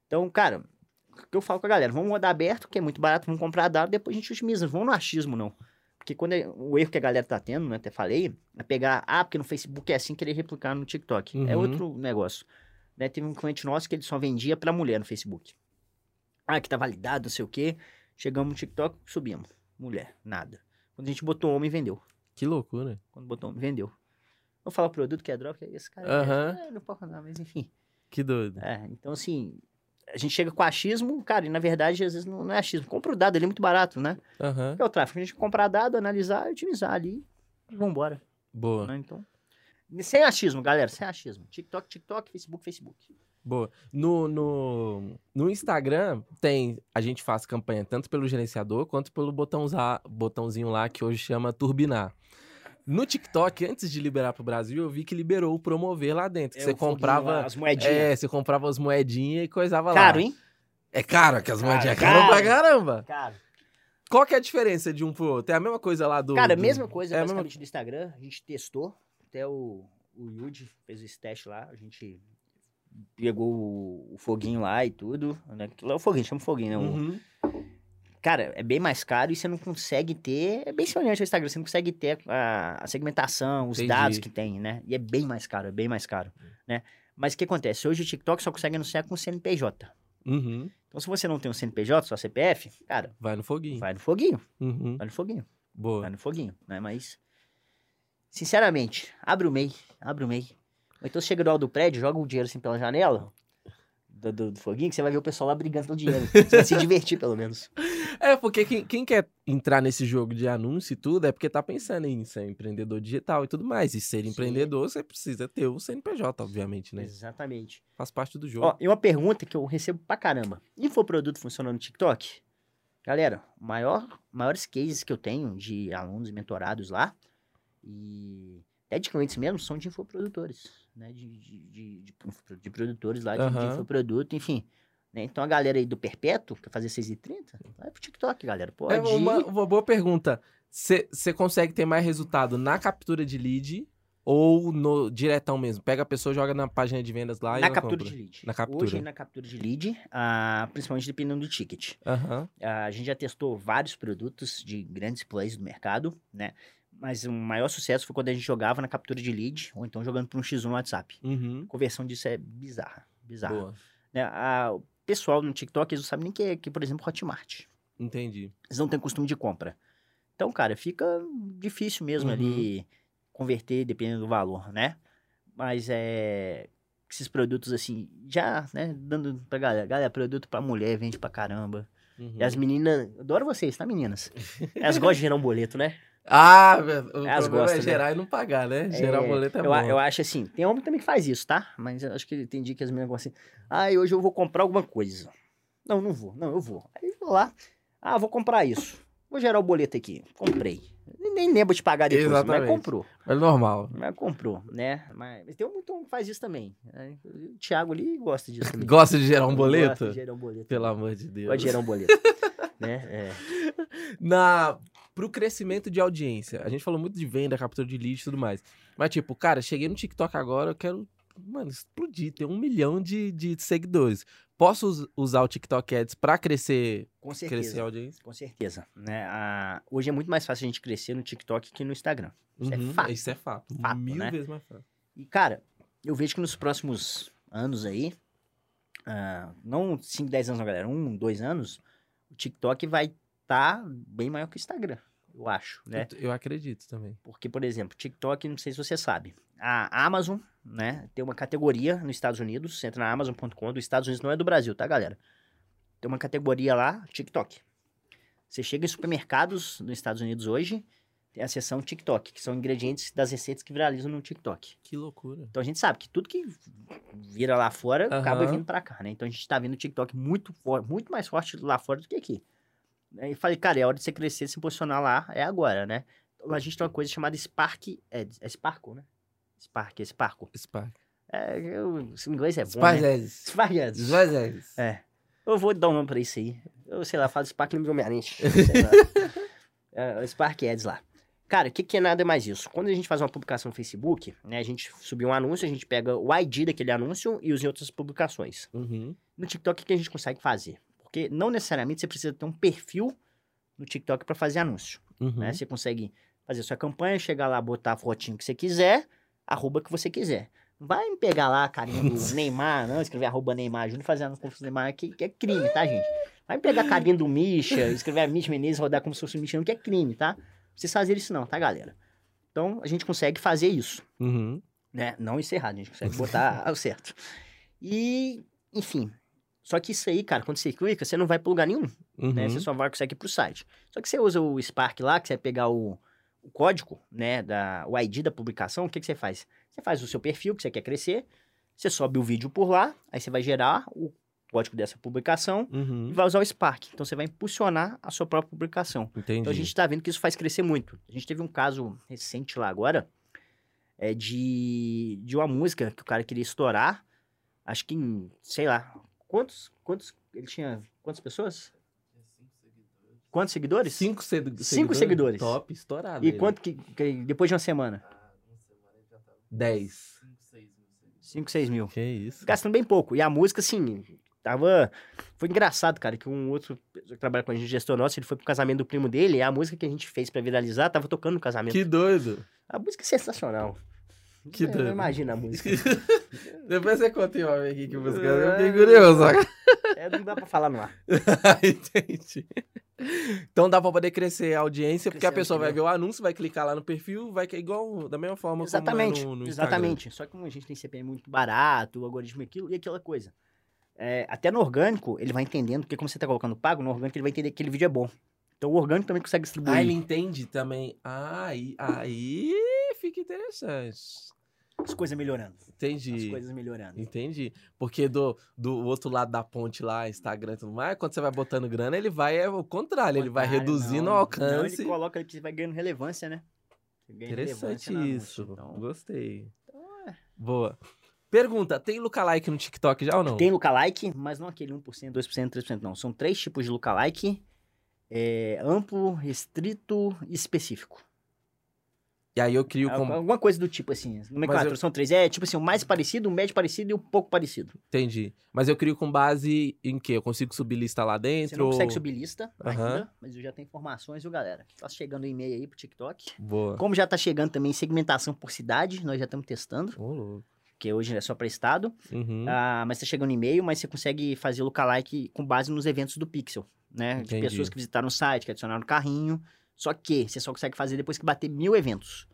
S2: Então, cara, o que eu falo com a galera? Vamos rodar aberto, que é muito barato, vamos comprar dado, depois a gente otimiza. Não vamos no achismo, não. Porque quando é- o erro que a galera tá tendo, né? Até falei, é pegar, ah, porque no Facebook é assim, querer replicar no TikTok. É
S1: Uhum.
S2: outro negócio. Né? Teve um cliente nosso que ele só vendia pra mulher no Facebook. Ah, que tá validado, não sei o quê. Chegamos no TikTok, subimos. Mulher, nada. Quando a gente botou homem, vendeu.
S1: Que loucura.
S2: Quando botou homem, vendeu. Vou falar o produto que é drop, que esse cara
S1: Aham.
S2: é, não pode falar, mas enfim.
S1: Que doido.
S2: É, então assim, a gente chega com achismo, cara, e na verdade às vezes não, não é achismo. Compra o dado, ele é muito barato, né? Que é o tráfego? A gente comprar dado, analisar e otimizar ali e vambora,
S1: Boa.
S2: né? Então, sem achismo, galera, sem achismo. TikTok, TikTok, Facebook, Facebook.
S1: Boa. No, no, no Instagram tem. A gente faz campanha tanto pelo gerenciador quanto pelo botãozinho lá que hoje chama turbinar. No TikTok, antes de liberar pro Brasil, eu vi que liberou o promover lá dentro. que
S2: É
S1: você
S2: o
S1: comprava.
S2: lá, as moedinhas.
S1: É, você comprava as moedinhas e coisava lá.
S2: Caro, hein?
S1: É caro, que as
S2: Caro,
S1: moedinhas é caro pra
S2: caro.
S1: caramba.
S2: Caro.
S1: Qual que é a diferença de um pro outro? É a mesma coisa lá do.
S2: Cara,
S1: do-
S2: mesma coisa
S1: é a mesma-
S2: basicamente do Instagram. A gente testou. Até o, o Yudi fez esse teste lá. A gente pegou o, o foguinho lá e tudo. Né? Lá é o foguinho, chama foguinho, né? O-
S1: Uhum.
S2: Cara, é bem mais caro e você não consegue ter. É bem semelhante ao Instagram, você não consegue ter a, a segmentação, os
S1: Entendi.
S2: dados que tem, né? E é bem mais caro, é bem mais caro, né? Mas o que acontece? Hoje o TikTok só consegue anunciar com CNPJ.
S1: Uhum.
S2: Então, se você não tem um CNPJ, só CPF, cara,
S1: Vai no foguinho.
S2: vai no foguinho,
S1: Uhum.
S2: vai no foguinho,
S1: Boa.
S2: vai no foguinho, né? Mas, sinceramente, abre o MEI, abre o MEI. Ou então você chega do alto do prédio, joga o dinheiro assim pela janela do, do- do foguinho, que você vai ver o pessoal lá brigando pelo dinheiro. Você vai se divertir, pelo menos.
S1: É, porque quem, quem quer entrar nesse jogo de anúncio e tudo é porque tá pensando em ser empreendedor digital e tudo mais. E ser
S2: Sim.
S1: empreendedor, você precisa ter o CNPJ, obviamente, né?
S2: Exatamente.
S1: Faz parte do jogo.
S2: Ó, e uma pergunta que eu recebo pra caramba. Infoproduto funciona no TikTok? Galera, maior, maiores cases que eu tenho de alunos e mentorados lá, e até de clientes mesmo, são de infoprodutores, né? De, de, de, de, de produtores lá, de, de
S1: Aham.
S2: infoproduto, enfim. né? Então a galera aí do Perpétuo, que quer fazer 6,30, vai pro TikTok, galera. Pode
S1: é uma, uma boa pergunta. Você consegue ter mais resultado na captura de lead ou no diretão mesmo? Pega a pessoa, joga na página de vendas lá e
S2: na
S1: ela
S2: captura
S1: compra.
S2: de lead.
S1: Na captura.
S2: Hoje, na captura de lead, ah, principalmente dependendo do ticket.
S1: Aham.
S2: A gente já testou vários produtos de grandes players do mercado, né? Mas o maior sucesso foi quando a gente jogava na captura de lead, ou então jogando por um X1 no WhatsApp.
S1: Uhum.
S2: A conversão disso é bizarra, bizarra.
S1: Boa.
S2: Né? A- o pessoal no TikTok, eles não sabem nem que é, que, por exemplo, Hotmart.
S1: Entendi.
S2: Eles não têm costume de compra. Então, cara, fica difícil mesmo
S1: Uhum.
S2: ali converter, dependendo do valor, né? Mas é... Esses produtos, assim, já, né? Dando pra galera. Galera, produto pra mulher vende pra caramba.
S1: Uhum.
S2: E as meninas... Adoro vocês, tá, meninas? Elas gostam de gerar um boleto, né?
S1: Ah, o
S2: Elas
S1: problema
S2: gostam,
S1: é
S2: né?
S1: gerar e não pagar, né? Gerar
S2: É,
S1: boleto é
S2: eu,
S1: bom.
S2: eu acho assim, tem homem também que faz isso, tá? Mas eu acho que tem dia que as meninas gostam assim, ah, hoje eu vou comprar alguma coisa. Não, não vou, não, eu vou. Aí eu vou lá, ah, vou comprar isso. Vou gerar o boleto aqui. Comprei. Nem- lembro de pagar depois,
S1: Exatamente.
S2: mas comprou.
S1: É normal.
S2: Mas comprou, né? Mas, tem um muito homem que faz isso também. né? O Thiago ali gosta disso também.
S1: Gosta de gerar um
S2: Gosta
S1: boleto?
S2: de gerar um boleto.
S1: Pelo amor de Deus.
S2: Pode gerar um boleto. né? É.
S1: Na, pro crescimento de audiência. A gente falou muito de venda, captura de lead e tudo mais. Mas, tipo, cara, cheguei no TikTok agora, eu quero, mano, explodir, ter um milhão de, de seguidores. Posso us- usar o TikTok Ads pra crescer,
S2: Com
S1: crescer a audiência?
S2: Com certeza. Né? A- Hoje é muito mais fácil a gente crescer no TikTok que no Instagram. Isso é
S1: Uhum,
S2: fato.
S1: Isso é fato.
S2: Fato,
S1: Mil
S2: né?
S1: vezes mais fácil.
S2: E, cara, eu vejo que nos próximos anos aí, ah, não 5, 10 anos, não, galera, um, dois anos, o TikTok vai estar bem maior que o Instagram, eu acho, né?
S1: Eu, eu acredito também.
S2: Porque, por exemplo, TikTok, não sei se você sabe, a Amazon, né, tem uma categoria nos Estados Unidos, você entra na Amazon.com, dos Estados Unidos não é do Brasil, tá, galera? Tem uma categoria lá, TikTok. Você chega em supermercados nos Estados Unidos hoje, tem a seção TikTok, que são ingredientes das receitas que viralizam no TikTok.
S1: Que loucura.
S2: Então a gente sabe que tudo que vira lá fora acaba
S1: Aham.
S2: vindo pra cá, né? Então a gente tá vendo o TikTok muito muito mais forte lá fora do que aqui. Né? E falei, cara, é hora de você crescer, se posicionar lá, é agora, né? A gente tem uma coisa chamada Spark Ads. É Sparkle, né? Spark, é Sparkle.
S1: Spark.
S2: É, eu, o inglês é bom,
S1: Spark
S2: né? Spark Ads. É. Eu vou dar um nome pra isso aí. Eu, sei lá, falo Spark no meu Homem-Aranha. É, Spark Ads lá. Cara, o que, que é nada mais isso? Quando a gente faz uma publicação no Facebook, né, a gente subir um anúncio, a gente pega o ID daquele anúncio e usa em outras publicações.
S1: Uhum.
S2: No TikTok, o que a gente consegue fazer? Porque não necessariamente você precisa ter um perfil no TikTok para fazer anúncio.
S1: Uhum.
S2: Né? Você consegue fazer sua campanha, chegar lá, botar a fotinho que você quiser, arroba que você quiser. Vai me pegar lá a carinha do Neymar, não, escrever arroba Neymar Júnior, fazer anúncio como se fosse Neymar, que, que é crime, tá, gente? Vai me pegar a carinha do Misha, escrever a Misha Menezes, rodar como se fosse o Misha, que é crime, tá? Não precisa fazer isso não, tá, galera? Então, a gente consegue fazer isso
S1: Uhum.
S2: né? Não errado, a gente consegue botar o certo. E, enfim. Só que isso aí, cara, quando você clica, você não vai pra lugar nenhum,
S1: Uhum.
S2: né? Você só vai conseguir ir pro site. Só que você usa o Spark lá, que você vai pegar o, o código, né, da, o ID da publicação, o que, que você faz? Você faz o seu perfil que você quer crescer, você sobe o vídeo por lá, aí você vai gerar o código dessa publicação e
S1: Uhum.
S2: vai usar o Spark. Então você vai impulsionar a sua própria publicação.
S1: Entendi.
S2: Então a gente tá vendo que isso faz crescer muito. A gente teve um caso recente lá agora, é de, de uma música que o cara queria estourar, acho que em, sei lá, quantos, quantos, ele tinha, quantas pessoas? Quantos seguidores?
S1: Cinco,
S2: Cinco
S1: seguidores.
S2: seguidores.
S1: Top, estourado.
S2: E
S1: ele.
S2: quanto que, que depois de uma semana?
S1: Dez.
S2: 5, 6 mil.
S1: Que isso.
S2: Gastando bem pouco. E a música, assim, tava. Foi engraçado, cara, que um outro que trabalha com a gente, gestor nosso, ele foi pro casamento do primo dele, e a música que a gente fez pra viralizar tava tocando no casamento.
S1: Que doido.
S2: A música é sensacional.
S1: Que
S2: É,
S1: doido.
S2: Imagina a música.
S1: Depois você conta em off aqui que música. Eu fiquei curioso.
S2: É, não dá pra falar no ar.
S1: Entendi. Então dá pra poder crescer a audiência, porque a
S2: Crescer,
S1: pessoa vai ver o anúncio, vai clicar lá no perfil, vai que é igual da mesma forma
S2: Exatamente,
S1: como é no, no Instagram.
S2: exatamente. Só que como a gente tem CPM muito barato, o algoritmo é aquilo e aquela coisa. É, até no orgânico, ele vai entendendo, porque como você tá colocando pago, no orgânico ele vai entender que aquele vídeo é bom. Então o orgânico também consegue distribuir.
S1: Ah, ele entende também. Ah, aí, aí fica interessante.
S2: As coisas melhorando. As
S1: Entendi.
S2: coisas melhorando.
S1: Entendi. Porque do, do outro lado da ponte lá, Instagram e tudo mais, quando você vai botando grana, ele vai é o contrário, ele vai reduzindo
S2: não,
S1: o
S2: Não,
S1: alcance.
S2: ele coloca que você vai ganhando relevância, né? Ganha
S1: Interessante
S2: relevância
S1: isso.
S2: então-
S1: Gostei.
S2: é.
S1: Boa. Pergunta, tem lookalike no TikTok já ou não?
S2: Tem lookalike, mas não aquele 1%, 2%, 3%, não. São três tipos de lookalike. É, amplo, restrito e específico.
S1: E aí eu crio
S2: Al-
S1: como...
S2: Alguma coisa do tipo assim. Nomenclatura,
S1: eu-
S2: são três. É tipo assim, o mais parecido, o médio parecido e o pouco parecido.
S1: Entendi. Mas eu crio com base em quê? Eu consigo subir lista lá
S2: Você
S1: dentro?
S2: não
S1: ou-
S2: consegue subir lista
S1: Aham.
S2: ainda, mas eu já tenho informações, viu, galera? Tá chegando o e-mail aí pro TikTok.
S1: Boa.
S2: Como já tá chegando também segmentação por cidade, nós já estamos testando,
S1: Ô, louco.
S2: porque hoje é só para estado.
S1: Uhum.
S2: Ah, mas tá chegando e-mail, mas você consegue fazer lookalike com base nos eventos do Pixel, né? De
S1: Entendi.
S2: pessoas que visitaram o site, que adicionaram no carrinho. Só que você só consegue fazer depois que bater mil eventos.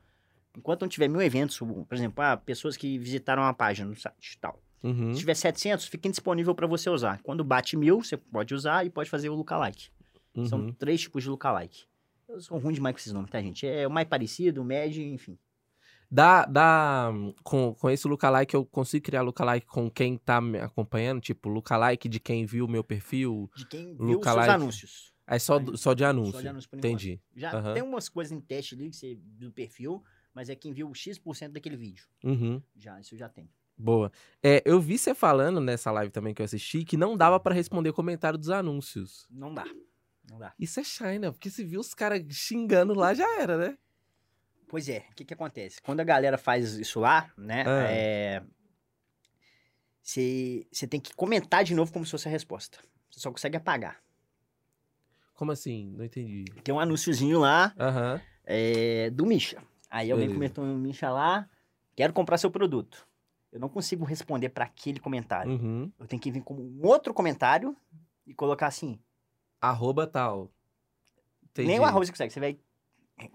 S2: Enquanto não tiver mil eventos, por exemplo, ah, pessoas que visitaram a página no site e tal.
S1: Uhum.
S2: Se tiver 700, fica indisponível para você usar. Quando bate mil, você pode usar e pode fazer o lookalike. São
S1: Uhum.
S2: três tipos de lookalike. Eu sou ruim demais com esses nomes, tá, gente? É o mais parecido, o médio, enfim.
S1: Dá, dá, com, com esse lookalike eu consigo criar lookalike com quem tá me acompanhando? Tipo, lookalike de quem viu o meu perfil?
S2: De quem viu os
S1: Lookalike.
S2: seus anúncios.
S1: É só, do- só de anúncio.
S2: Só de anúncio por enquanto.
S1: Entendi.
S2: Já
S1: Aham.
S2: tem umas coisas em teste ali que você do perfil, mas é quem viu X% daquele vídeo.
S1: Uhum.
S2: Já, isso já tem.
S1: Boa. É, eu vi você falando nessa live também que eu assisti que não dava pra responder comentário dos anúncios.
S2: Não dá. Não dá.
S1: Isso é China, porque se viu os caras xingando lá, já era, né?
S2: Pois é, o que que acontece? Quando a galera faz isso lá, né,
S1: Ah.
S2: é... Você você tem que comentar de novo como se fosse a resposta. Você só consegue apagar.
S1: Como assim? Não entendi.
S2: Tem um anúnciozinho lá
S1: Aham.
S2: é, do Misha. Aí alguém
S1: Beleza.
S2: comentou no Misha lá, quero comprar seu produto. Eu não consigo responder para aquele comentário.
S1: Uhum.
S2: Eu tenho que vir com um outro comentário e colocar assim.
S1: Arroba tal. Entendi.
S2: Nem o arroz você consegue. Você vai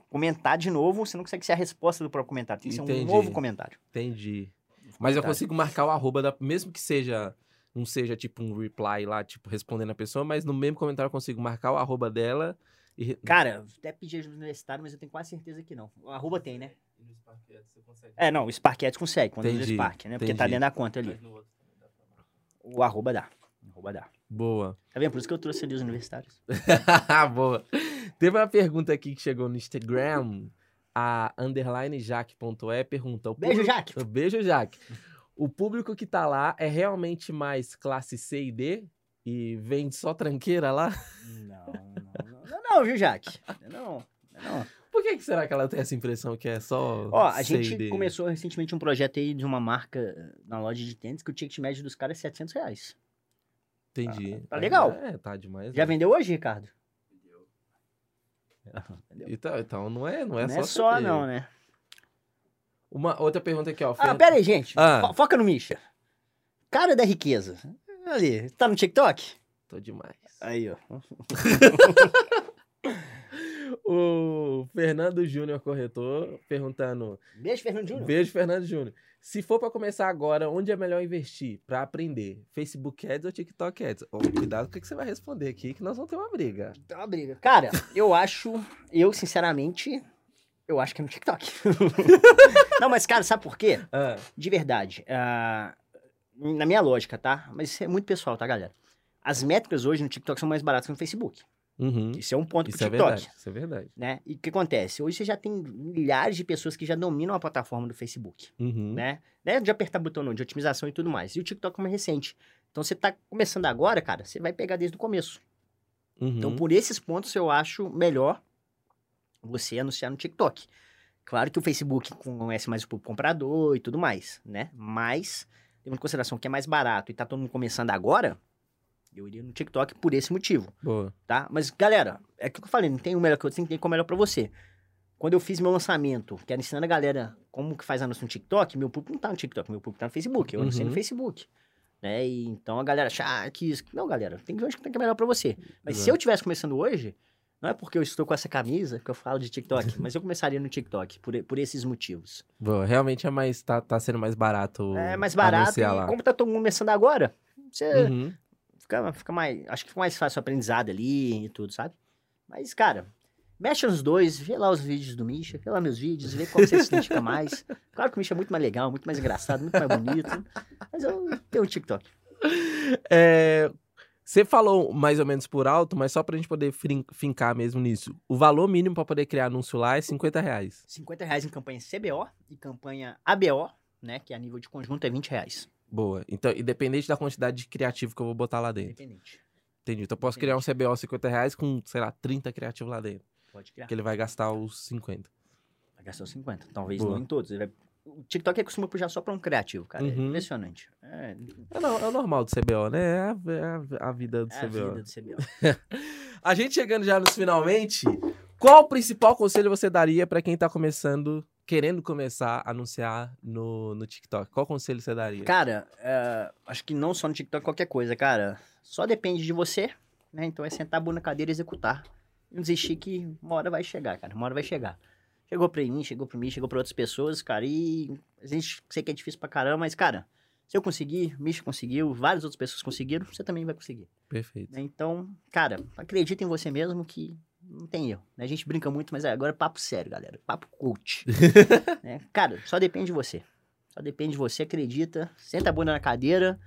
S2: comentar de novo, você não consegue ser a resposta do próprio comentário. Tem que ser
S1: Entendi.
S2: um novo comentário.
S1: Entendi. Mas eu consigo marcar o arroba da. Mesmo que seja. Não seja tipo um reply lá, tipo, respondendo a pessoa, mas no mesmo comentário eu consigo marcar o arroba dela e.
S2: Cara, até pedi ajuda no universitário, mas eu tenho quase certeza que não. O arroba tem, né?
S1: E no Spark Ads você consegue.
S2: É, não, o Spark Ads consegue, quando usa o
S1: Entendi,
S2: Spark, né? Porque tá
S1: entendi.
S2: dentro da conta ali. O arroba dá. O arroba dá.
S1: Boa.
S2: Tá vendo? Por isso que eu trouxe ali os universitários.
S1: Boa. Teve uma pergunta aqui que chegou no Instagram. A underline jaque.e pergunta. o
S2: Beijo, Jaque.
S1: Beijo, Jaque. O público que tá lá é realmente mais classe C e D? E vende só tranqueira lá?
S2: Não, não, não, não, não, viu, Jaque? Não, não.
S1: Por que, que será que ela tem essa impressão que é só
S2: Ó, a
S1: C
S2: gente começou recentemente um projeto aí de uma marca eh, na loja de tênis que o ticket médio dos caras é 700 reais.
S1: Entendi.
S2: tá legal.
S1: É, tá demais.
S2: Já
S1: né?
S2: vendeu hoje, Ricardo? Vendeu.
S1: Então, então não é, não é
S2: não
S1: só
S2: é só, não, né?
S1: Uma outra pergunta aqui, ó.
S2: Ah, pera aí, gente.
S1: Ah.
S2: Fo- Foca no Misha. Cara da riqueza. Ali, tá no TikTok?
S1: Tô demais.
S2: Aí, ó.
S1: O Fernando Júnior, corretor, perguntando.
S2: Beijo, Fernando Júnior.
S1: Beijo, Fernando Júnior. Se for pra começar agora, onde é melhor investir pra aprender? Facebook Ads ou TikTok Ads? Ó, cuidado com o que que você vai responder aqui, que nós vamos ter uma briga.
S2: Tá uma briga. Cara, eu acho, eu sinceramente, eu acho que é no TikTok. não, mas cara, sabe por quê?
S1: Ah,
S2: De verdade, ah, na minha lógica, tá? Mas isso é muito pessoal, tá, galera? As métricas hoje no TikTok são mais baratas que no Facebook.
S1: uhum.
S2: Isso é um ponto
S1: Isso
S2: pro
S1: é
S2: TikTok.
S1: verdade. Isso é verdade.
S2: Né? E o que acontece? Hoje você já tem milhares de pessoas que já dominam a plataforma do Facebook,
S1: Uhum.
S2: né? né? De apertar botão não, de otimização e tudo mais. E o TikTok é mais recente. Então você tá começando agora, cara, você vai pegar desde o começo.
S1: Uhum.
S2: Então, por esses pontos, eu acho melhor você anunciar no TikTok. Claro que o Facebook conhece mais o público comprador e tudo mais, né? Mas, tendo em consideração que é mais barato e tá todo mundo começando agora, eu iria no TikTok por esse motivo,
S1: Boa.
S2: tá? Mas, galera, é aquilo que eu falei, não tem o melhor que eu tenho, tem o melhor pra você. Quando eu fiz meu lançamento, que era ensinando a galera como que faz anúncio no TikTok, meu público não tá no TikTok, meu público tá no Facebook. Eu anunciei no
S1: Uhum.
S2: Facebook. Né? E, então a galera acha ah, que isso. Não, galera, tem que ver onde que é melhor pra você. Mas se
S1: Exato.
S2: eu tivesse começando hoje, não é porque eu estou com essa camisa que eu falo de TikTok, mas eu começaria no TikTok, por, por esses motivos.
S1: Boa. Realmente é mais. Tá, tá sendo mais barato.
S2: É mais barato e
S1: lá.
S2: como tá todo mundo começando agora, você
S1: Uhum.
S2: fica, fica mais. Acho que fica mais fácil o aprendizado ali e tudo, sabe? Mas, cara, mexe nos dois, vê lá os vídeos do Misha, vê lá meus vídeos, vê qual você se identifica mais. Claro que o Misha é muito mais legal, muito mais engraçado, muito mais bonito. Mas eu tenho um TikTok.
S1: É, você falou mais ou menos por alto, mas só pra gente poder fincar mesmo nisso. O valor mínimo pra poder criar anúncio lá é 50 reais.
S2: 50 reais em campanha CBO e campanha ABO, né? Que a nível de conjunto é 20 reais.
S1: Boa. Então, independente da quantidade de criativo que eu vou botar lá dentro.
S2: Independente.
S1: Entendi. Então, eu posso criar um CBO 50 reais com, sei lá, 30 criativos lá dentro.
S2: Pode criar.
S1: Que ele vai gastar os 50.
S2: Vai gastar os 50. Talvez
S1: Boa.
S2: não em todos. Ele vai- O TikTok costuma puxar só pra um criativo, cara. É
S1: Uhum.
S2: impressionante. É,
S1: É, não, é o normal do CBO, né? É a, é a- a vida do
S2: é a
S1: CBO.
S2: vida do CBO.
S1: A gente chegando já nos finalmente, qual o principal conselho você daria pra quem tá começando, querendo começar a anunciar no, no TikTok? Qual conselho você daria?
S2: Cara, é, acho que não só no TikTok, qualquer coisa, cara. Só depende de você, né? Então é sentar a bunda na cadeira e executar. Não desistir que uma hora vai chegar, cara. Uma hora vai chegar. Chegou pra mim, chegou pra mim, chegou pra outras pessoas, cara. E a gente sei que é difícil pra caramba, mas, cara, se eu conseguir, o Misha conseguiu, várias outras pessoas conseguiram, você também vai conseguir.
S1: Perfeito.
S2: né? Então, cara, acredita em você mesmo que não tem erro. né? A gente brinca muito, mas agora é papo sério, galera. Papo coach. né? Cara, só depende de você. Só depende de você, acredita, senta a bunda na cadeira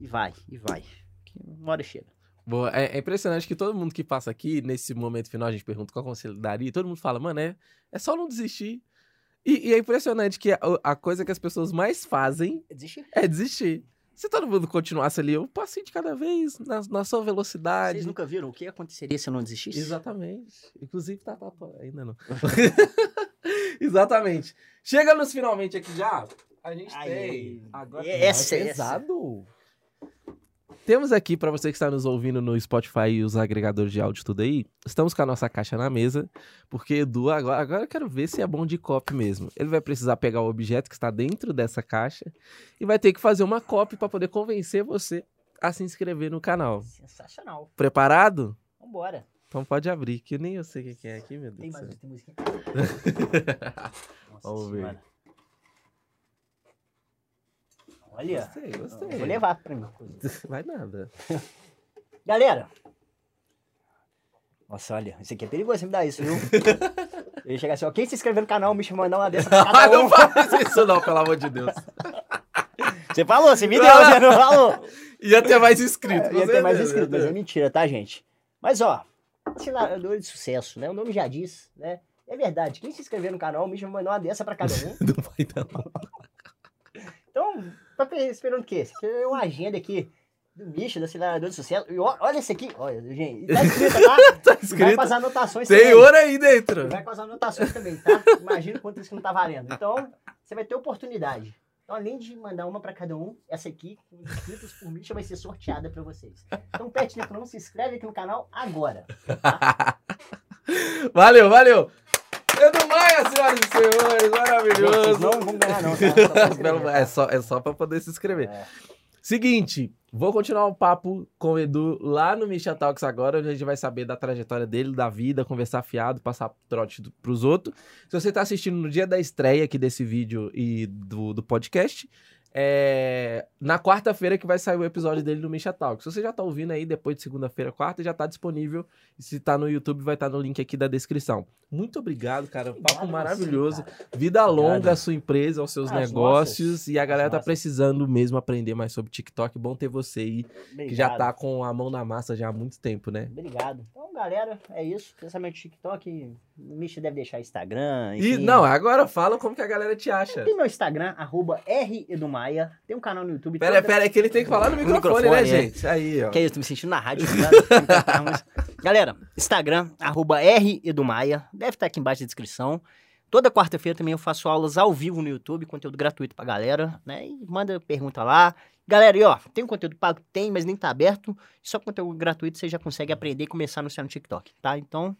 S2: e vai, e vai. Que uma hora chega.
S1: Boa. É, é impressionante que todo mundo que passa aqui, nesse momento final, a gente pergunta qual conselho daria, e todo mundo fala, mano, é, é só não desistir. E, e é impressionante que a, a coisa que as pessoas mais fazem
S2: Desistir.
S1: é desistir. Se todo mundo continuasse ali, um passinho de cada vez, na, na sua velocidade.
S2: Vocês nunca viram o que aconteceria se eu não desistisse?
S1: Exatamente. Inclusive, tá, tá, tá, ainda não. Exatamente. Chega-nos finalmente aqui já. A gente
S2: Ai,
S1: tem. Agora
S2: essa-
S1: é pesado. Temos aqui, para você que está nos ouvindo no Spotify e os agregadores de áudio tudo aí, estamos com a nossa caixa na mesa, porque Edu, agora, agora eu quero ver se é bom de copy mesmo. Ele vai precisar pegar o objeto que está dentro dessa caixa e vai ter que fazer uma copy para poder convencer você a se inscrever no canal.
S2: Sensacional.
S1: Preparado?
S2: Vambora.
S1: Então pode abrir, que nem eu sei o que é aqui, meu Deus
S2: Tem mais tem música. Nossa
S1: Vamos ver.
S2: Olha,
S1: Gostei, gostei.
S2: vou levar pra mim.
S1: Vai nada.
S2: Galera. Nossa, olha, isso aqui é perigoso você me dar isso, viu? Eu ia chegar assim, ó, quem se inscreveu no canal, me mandar uma dessa pra
S1: Ah,
S2: cada
S1: não
S2: um.
S1: faz isso não, pelo amor de Deus.
S2: Você falou, você me deu, você não falou.
S1: Ia ter mais inscritos.
S2: É, ia ter mais inscritos, mas é mentira, tá, gente? Mas, ó, Acelerador de sucesso, né? O nome já diz, né? É verdade, quem se inscrever no canal, o Misha mandou uma dessa pra cada um.
S1: Não vai dar, não.
S2: Então, tá pe- esperando o quê? Você quer uma agenda aqui do Misha, do acelerador de sucesso. E olha esse aqui, olha, gente. Tá escrito, tá?
S1: Tá
S2: E vai com
S1: escrito.
S2: as anotações
S1: Tem
S2: também.
S1: ouro aí dentro.
S2: Vai com as anotações também, tá? Imagina quanto isso que não tá valendo. Então, você vai ter oportunidade. Então, além de mandar uma pra cada um, essa aqui, com inscritos por Misha, vai ser sorteada pra vocês. Então, tempo não, se inscreve aqui no canal agora.
S1: Valeu, valeu. Senhoras e senhores, maravilhoso.
S2: não vão ganhar não, tá?
S1: É só, é só pra poder se inscrever.
S2: É.
S1: Seguinte, vou continuar o papo com o Edu lá no Misha Talks agora, onde a gente vai saber da trajetória dele, da vida, conversar fiado, passar trote do- pros outros. Se você tá assistindo no dia da estreia aqui desse vídeo e do, do podcast, é na quarta-feira que vai sair o episódio dele no Misha Talks. Se você já tá ouvindo aí depois de segunda-feira, quarta, já tá disponível. E se tá no YouTube, vai estar no link aqui da descrição. Muito obrigado, cara. Um papo
S2: Obrigado a
S1: maravilhoso.
S2: você.
S1: Vida longa
S2: Obrigado.
S1: à sua empresa, aos seus negócios.
S2: nossas.
S1: E a galera
S2: As
S1: tá
S2: nossas.
S1: precisando mesmo aprender mais sobre TikTok. Bom ter você aí, que já
S2: Obrigado.
S1: tá com a mão na massa já há muito tempo, né?
S2: Obrigado. Galera, é isso. Pensamento do TikTok. O Misha deve deixar Instagram.
S1: E
S2: enfim.
S1: não, agora fala como que a galera te acha.
S2: Tem meu Instagram, arroba Redumaia. Tem um canal no YouTube.
S1: Pera,
S2: toda-
S1: pera, é que ele tem que falar no microfone,
S2: microfone,
S1: né,
S2: é.
S1: gente? Aí, ó.
S2: Que é isso, tô me sentindo na rádio. Galera, Instagram, arroba Redumaia. Deve estar aqui embaixo na descrição. Toda quarta-feira também eu faço aulas ao vivo no YouTube, conteúdo gratuito pra galera, né? E manda pergunta lá. Galera, e ó, tem um conteúdo pago? Tem, mas nem tá aberto. Só conteúdo gratuito você já consegue aprender e começar no seu TikTok, tá? Então,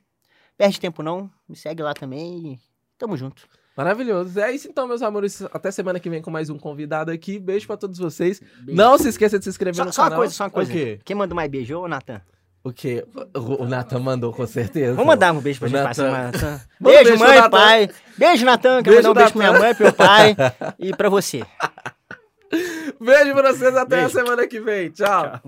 S2: perde tempo não, me segue lá também e tamo junto.
S1: Maravilhoso. É isso então, meus amores. Até semana que vem com mais um convidado aqui. Beijo pra todos vocês.
S2: Beijo.
S1: Não se esqueça de se inscrever
S2: Só,
S1: no
S2: só uma
S1: canal.
S2: coisa, só uma coisa.
S1: O quê?
S2: Quem mandou mais beijo, ô Natan?
S1: O quê? O, Nathan mandou com certeza.
S2: Vamos mandar um beijo pra gente
S1: Natan.
S2: passar, Natan. Beijo,
S1: beijo,
S2: mãe,
S1: Natan.
S2: pai. Beijo, Natan. Quero
S1: Beijo,
S2: mandar um beijo pra minha
S1: Natan.
S2: mãe, pro meu pai e pra você.
S1: Beijo pra vocês. Até a
S2: Beijo.
S1: semana que vem. Tchau.